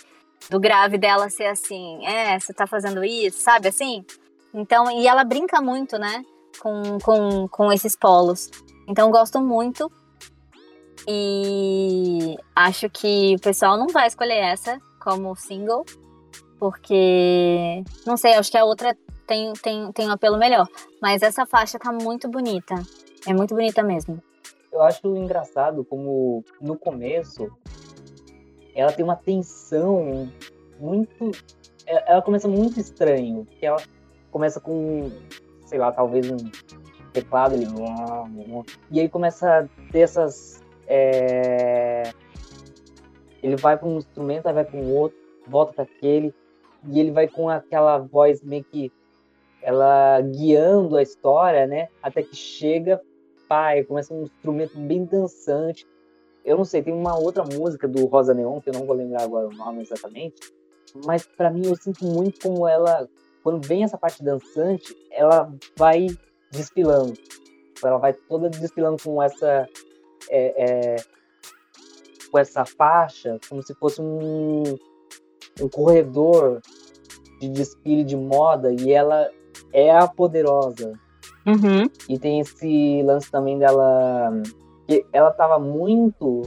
do grave dela ser assim, é, você tá fazendo isso, sabe assim? Então, e ela brinca muito, né, com, com, com esses polos. Então, gosto muito. E acho que o pessoal não vai escolher essa como single, porque, não sei, acho que a outra tem, tem, tem um apelo melhor. Mas essa faixa tá muito bonita. É muito bonita mesmo. Eu acho engraçado como no começo ela tem uma tensão muito. É, ela começa muito estranho. Que ela começa com, sei lá, talvez um teclado ali. E aí começa a ter essas. É... Ele vai para um instrumento, aí vai para um outro, volta para aquele, e ele vai com aquela voz meio que ela guiando a história, né? Até que chega, começa um instrumento bem dançante, eu não sei, tem uma outra música do Rosa Neon, que eu não vou lembrar agora o nome exatamente, mas para mim eu sinto muito como ela, quando vem essa parte dançante, ela vai desfilando. Ela vai toda desfilando com essa. É, é, com essa faixa, como se fosse um, um corredor de desfile de moda, e ela é a poderosa. Uhum. E tem esse lance também dela ela estava muito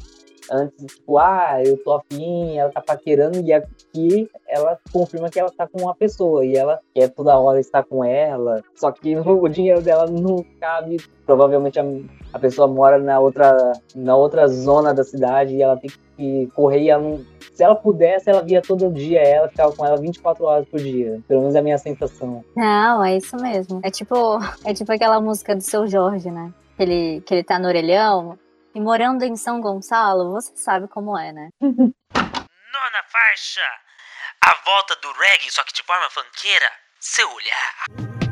Antes, tipo, ah, eu tô afim, ela tá paquerando, e aqui ela confirma que ela tá com uma pessoa, e ela quer toda hora estar com ela, só que o dinheiro dela não cabe. Provavelmente a, a pessoa mora na outra, na outra zona da cidade e ela tem que e ela não, se ela pudesse, ela via todo dia ela, ficava com ela 24 horas por dia. Pelo menos é a minha sensação. Não, é isso mesmo. É tipo, é tipo aquela música do seu Jorge, né? Que ele, que ele tá no orelhão. E morando em São Gonçalo, você sabe como é, né? Nona faixa. A volta do reggae, só que de forma funkeira. Seu olhar.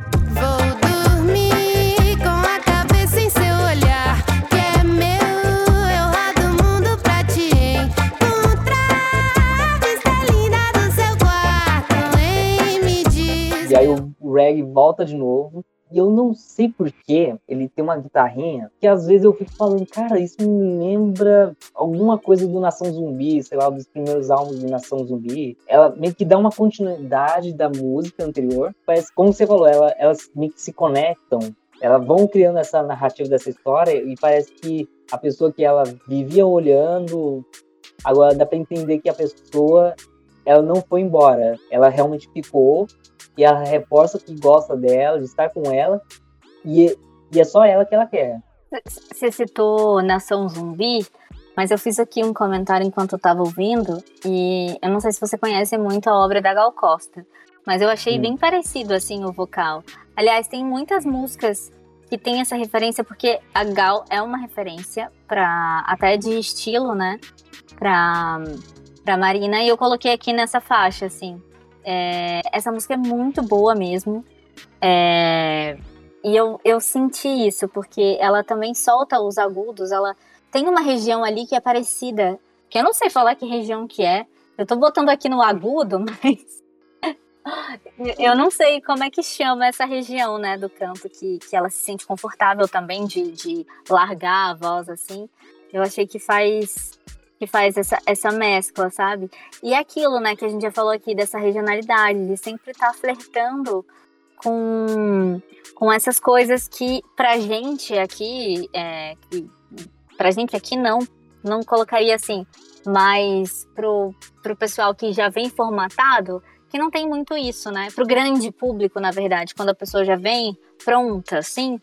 E aí o reggae volta de novo. E eu não sei porquê, ele tem uma guitarrinha que às vezes eu fico falando, cara, isso me lembra alguma coisa do Nação Zumbi, sei lá, dos primeiros álbuns do Nação Zumbi. Ela meio que dá uma continuidade da música anterior, mas como você falou, ela, elas meio que se conectam, elas vão criando essa narrativa dessa história e parece que a pessoa que ela vivia olhando, agora dá para entender que a pessoa ela não foi embora, ela realmente ficou e ela reforça que gosta dela, de estar com ela, e, e é só ela que ela quer. Você citou Nação Zumbi, mas eu fiz aqui um comentário enquanto eu estava ouvindo, e eu não sei se você conhece muito a obra da Gal Costa, mas eu achei hum. bem parecido assim o vocal. Aliás, tem muitas músicas que tem essa referência porque a Gal é uma referência para até de estilo, né? Para para Marina e eu coloquei aqui nessa faixa assim. É, essa música é muito boa mesmo. É, e eu, eu senti isso, porque ela também solta os agudos, ela tem uma região ali que é parecida, que eu não sei falar que região que é. Eu tô botando aqui no agudo, mas eu não sei como é que chama essa região, né, do canto, que, que ela se sente confortável também de, de largar a voz, assim. Eu achei que faz que faz essa, essa mescla, sabe? E é aquilo, né, que a gente já falou aqui dessa regionalidade, de sempre estar tá flertando com, com essas coisas que pra gente aqui, é, que, pra gente aqui não, não colocaria assim, mas pro, pro pessoal que já vem formatado, que não tem muito isso, né? Pro grande público, na verdade, quando a pessoa já vem pronta, assim,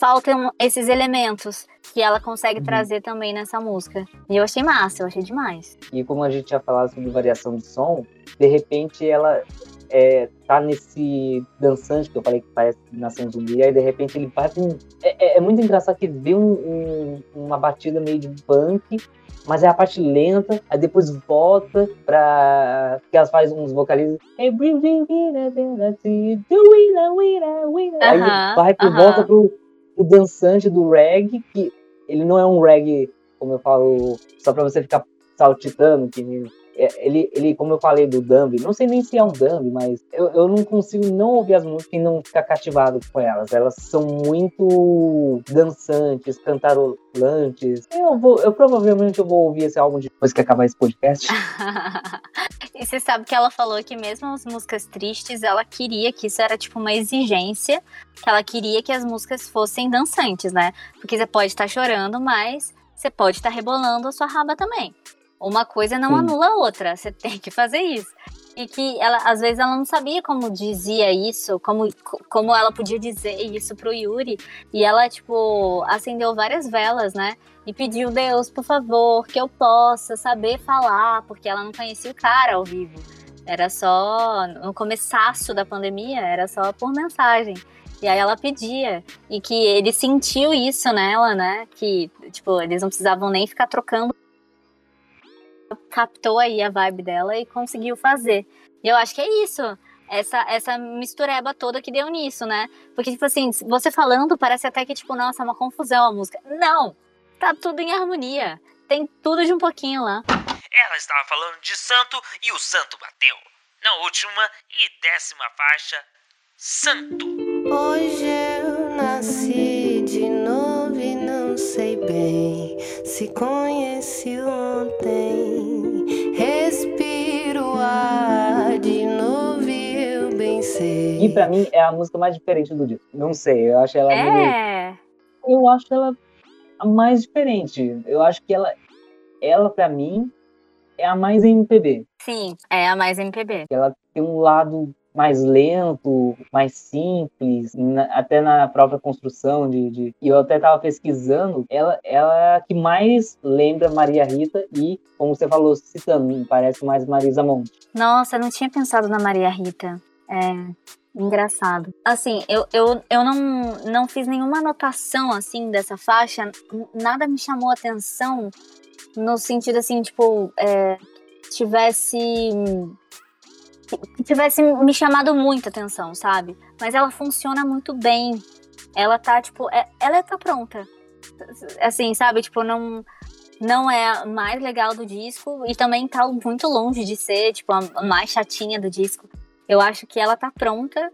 faltam esses elementos que ela consegue uhum. trazer também nessa música. E eu achei massa, eu achei demais. E como a gente tinha falado sobre variação de som, de repente ela é, tá nesse dançante que eu falei que parece Nação Zumbi, aí de repente ele faz um. É, é, é muito engraçado que vê um, um, uma batida meio de punk, mas é a parte lenta, aí depois volta pra. que elas fazem uns vocalistas. Aí vai pro, volta pro, pro dançante do reggae, que ele não é um reggae, como eu falo, só pra você ficar saltitando, que ele, ele, como eu falei do Dumb, não sei nem se é um Dumb, mas eu, eu não consigo não ouvir as músicas e não ficar cativado com elas. Elas são muito dançantes, cantarolantes. Eu, vou, eu provavelmente eu vou ouvir esse álbum depois que acabar esse podcast. e você sabe que ela falou que mesmo as músicas tristes, ela queria que isso era tipo uma exigência, que ela queria que as músicas fossem dançantes, né? Porque você pode estar chorando, mas você pode estar rebolando a sua raba também. Uma coisa não Sim. anula a outra, você tem que fazer isso. E que ela, às vezes, ela não sabia como dizia isso, como, como ela podia dizer isso pro Yuri. E ela, tipo, acendeu várias velas, né? E pediu, Deus, por favor, que eu possa saber falar, porque ela não conhecia o cara ao vivo. Era só, no começaço da pandemia, era só por mensagem. E aí ela pedia. E que ele sentiu isso nela, né? Que, tipo, eles não precisavam nem ficar trocando captou aí a vibe dela e conseguiu fazer. E eu acho que é isso. Essa, essa mistureba toda que deu nisso, né? Porque, tipo assim, você falando, parece até que, tipo, nossa, é uma confusão a música. Não! Tá tudo em harmonia. Tem tudo de um pouquinho lá. Ela estava falando de santo e o santo bateu. Na última e décima faixa, Santo. Hoje eu nasci de novo e não sei bem se conheci ontem. Sei. E pra mim é a música mais diferente do disco. Não sei, eu acho ela. É. Meio... Eu acho ela a mais diferente. Eu acho que ela ela para mim é a mais MPB. Sim, é a mais MPB. Ela tem um lado mais lento, mais simples, na, até na própria construção de, de, E eu até estava pesquisando, ela, ela é a que mais lembra Maria Rita e, como você falou, citando, parece mais Marisa Monte. Nossa, eu não tinha pensado na Maria Rita. É, Engraçado. Assim, eu, eu, eu não, não fiz nenhuma anotação, assim, dessa faixa. Nada me chamou atenção no sentido, assim, tipo, é, tivesse que tivesse me chamado muita atenção, sabe? Mas ela funciona muito bem. Ela tá, tipo, é, ela tá pronta. Assim, sabe? Tipo, não não é a mais legal do disco e também tá muito longe de ser, tipo, a mais chatinha do disco. Eu acho que ela tá pronta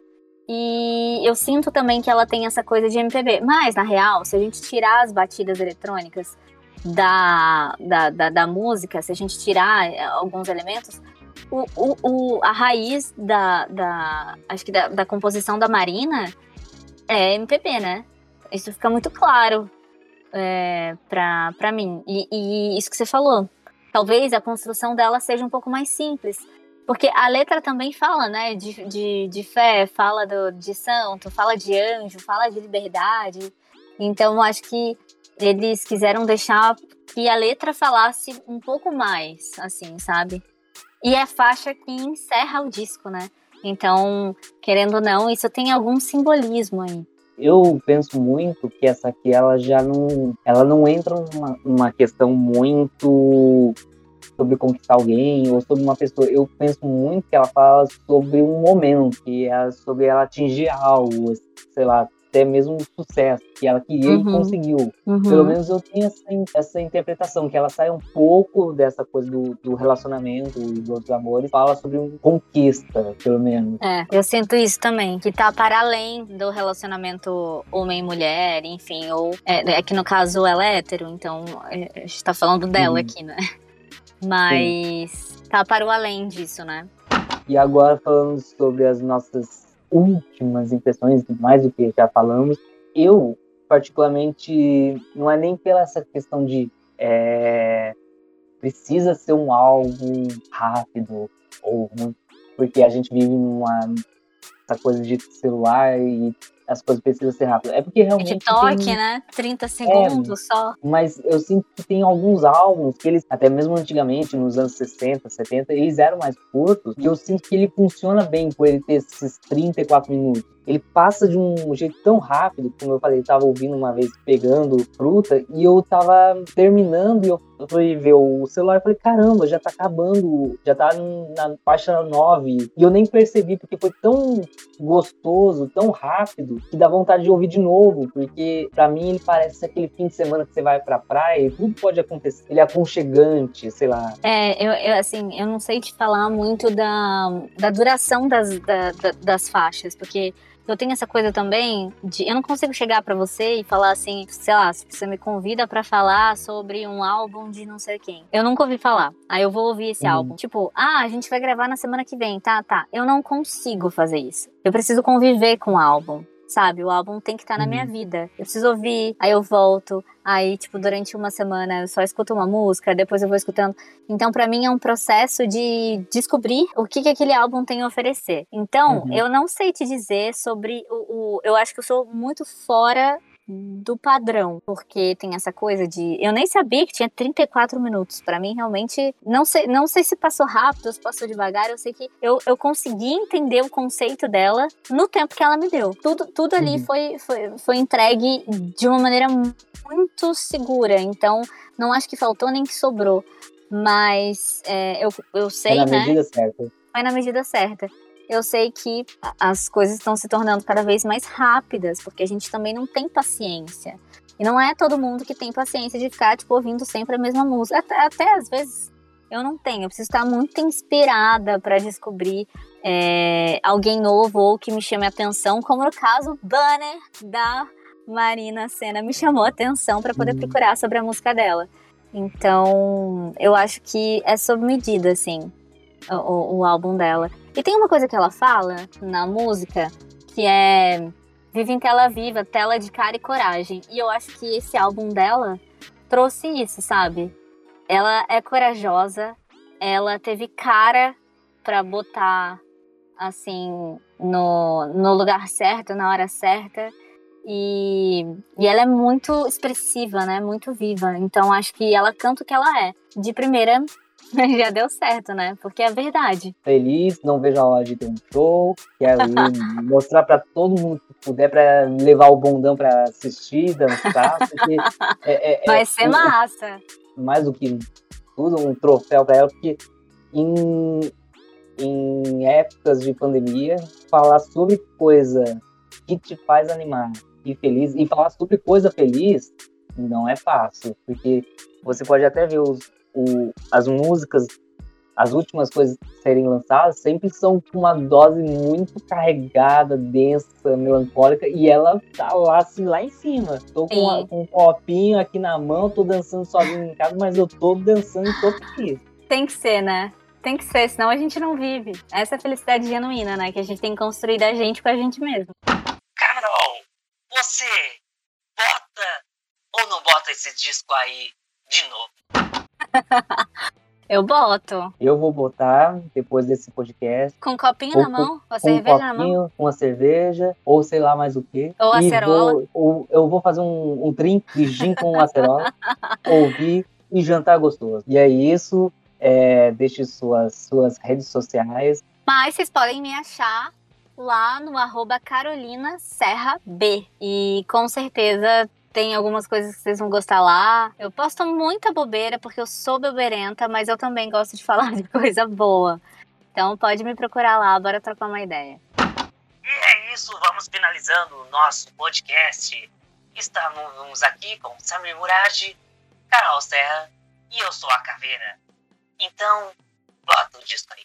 e eu sinto também que ela tem essa coisa de MPB. Mas, na real, se a gente tirar as batidas eletrônicas da, da, da, da música, se a gente tirar eh, alguns elementos, o, o, o, a raiz da, da acho que da, da, composição da Marina é MPB, né? Isso fica muito claro é, pra, pra mim. E, e isso que você falou. Talvez a construção dela seja um pouco mais simples. Porque a letra também fala, né, de, de, de fé, fala do, de santo, fala de anjo, fala de liberdade. Então, acho que eles quiseram deixar que a letra falasse um pouco mais, assim, sabe? E é a faixa que encerra o disco, né? Então, querendo ou não, isso tem algum simbolismo aí. Eu penso muito que essa aqui ela já não, ela não entra numa, numa questão muito sobre conquistar alguém ou sobre uma pessoa. Eu penso muito que ela fala sobre um momento, que é sobre ela atingir algo, sei lá, até mesmo sucesso que ela queria uhum. e conseguiu. Uhum. Pelo menos eu tenho essa, essa interpretação, que ela sai um pouco dessa coisa do, do relacionamento e dos outros amores, fala sobre uma conquista, pelo menos. É, eu sinto isso também, que tá para além do relacionamento homem-mulher, enfim, ou é, é, que no caso ela é hétero, então é, a gente tá falando dela uhum. aqui, né? Mas Sim. tá para o além disso, né? E agora falando sobre as nossas últimas impressões, mais do que já falamos, eu, particularmente, não é nem pela essa questão de é, precisa ser um álbum rápido, ou porque a gente vive numa essa coisa de celular e as coisas precisam ser rápidas. É porque realmente. TikTok, tem... né? 30 segundos é, só. Mas eu sinto que tem alguns álbuns que eles, até mesmo antigamente, nos anos 60, 70, eles eram mais curtos, e eu sinto que ele funciona bem por ele ter esses 34 minutos ele passa de um jeito tão rápido, como eu falei, eu tava ouvindo uma vez pegando fruta e eu tava terminando e eu fui ver o celular e falei, caramba, já tá acabando, já tá na faixa 9. E eu nem percebi, porque foi tão gostoso, tão rápido, que dá vontade de ouvir de novo, porque para mim ele parece aquele fim de semana que você vai pra praia e tudo pode acontecer. Ele é aconchegante, sei lá. É, eu, eu assim, eu não sei te falar muito da, da duração das, da, da, das faixas, porque eu tenho essa coisa também de eu não consigo chegar para você e falar assim, sei lá, se você me convida para falar sobre um álbum de não sei quem. Eu nunca ouvi falar. Aí eu vou ouvir esse uhum. álbum. Tipo, ah, a gente vai gravar na semana que vem, tá, tá. Eu não consigo fazer isso. Eu preciso conviver com o álbum sabe? O álbum tem que estar tá na minha uhum. vida. Eu preciso ouvir, aí eu volto, aí, tipo, durante uma semana eu só escuto uma música, depois eu vou escutando. Então, para mim é um processo de descobrir o que, que aquele álbum tem a oferecer. Então, uhum. eu não sei te dizer sobre o, o. Eu acho que eu sou muito fora do padrão, porque tem essa coisa de eu nem sabia que tinha 34 minutos. Para mim realmente não sei, não sei se passou rápido ou se passou devagar, eu sei que eu, eu consegui entender o conceito dela no tempo que ela me deu. Tudo, tudo ali uhum. foi, foi, foi entregue de uma maneira muito segura, então não acho que faltou nem que sobrou. Mas é, eu, eu sei, Foi na né? medida certa. Foi na medida certa eu sei que as coisas estão se tornando cada vez mais rápidas, porque a gente também não tem paciência. E não é todo mundo que tem paciência de ficar, tipo, ouvindo sempre a mesma música. Até, até às vezes eu não tenho. Eu preciso estar muito inspirada para descobrir é, alguém novo ou que me chame a atenção, como no caso Banner da Marina Senna me chamou a atenção para poder uhum. procurar sobre a música dela. Então, eu acho que é sob medida, assim, o, o álbum dela. E tem uma coisa que ela fala na música que é Vive em tela viva, tela de cara e coragem. E eu acho que esse álbum dela trouxe isso, sabe? ela é corajosa, ela teve cara para botar assim no, no lugar certo, na hora certa. E, e ela é muito expressiva, né? Muito viva. Então acho que ela canta o que ela é. De primeira, já deu certo, né? Porque é verdade. Feliz, não vejo a hora de ter um show. Quero mostrar para todo mundo que puder para levar o bondão para assistir, dançar. Porque é, é, Vai é, ser massa. Mais do que tudo, um troféu para ela, porque em, em épocas de pandemia, falar sobre coisa que te faz animar e feliz, e falar sobre coisa feliz não é fácil, porque você pode até ver os, o, as músicas, as últimas coisas serem lançadas, sempre são com uma dose muito carregada, densa, melancólica, e ela tá lá, assim, lá em cima. Tô com, a, com um copinho aqui na mão, tô dançando sozinho em casa, mas eu tô dançando e tô feliz. Tem que ser, né? Tem que ser, senão a gente não vive. Essa é a felicidade genuína, né? Que a gente tem que construir a gente com a gente mesmo. Carol, você bota ou não bota esse disco aí de novo? Eu boto. Eu vou botar depois desse podcast. Com um copinho na mão? Com cerveja um copinho, na mão? Com uma cerveja, ou sei lá mais o quê. Ou acerola. Vou, ou, eu vou fazer um, um drink de gin com acerola, ouvir e jantar gostoso. E é isso. É, deixe suas, suas redes sociais. Mas vocês podem me achar lá no arroba Carolina Serra B. E com certeza tem algumas coisas que vocês vão gostar lá. Eu posto muita bobeira porque eu sou bobeirenta, mas eu também gosto de falar de coisa boa. Então pode me procurar lá, bora trocar uma ideia. E é isso, vamos finalizando o nosso podcast. Estamos aqui com Samir Murad, Carol Serra e eu sou a Caveira. Então, bota o disco aí.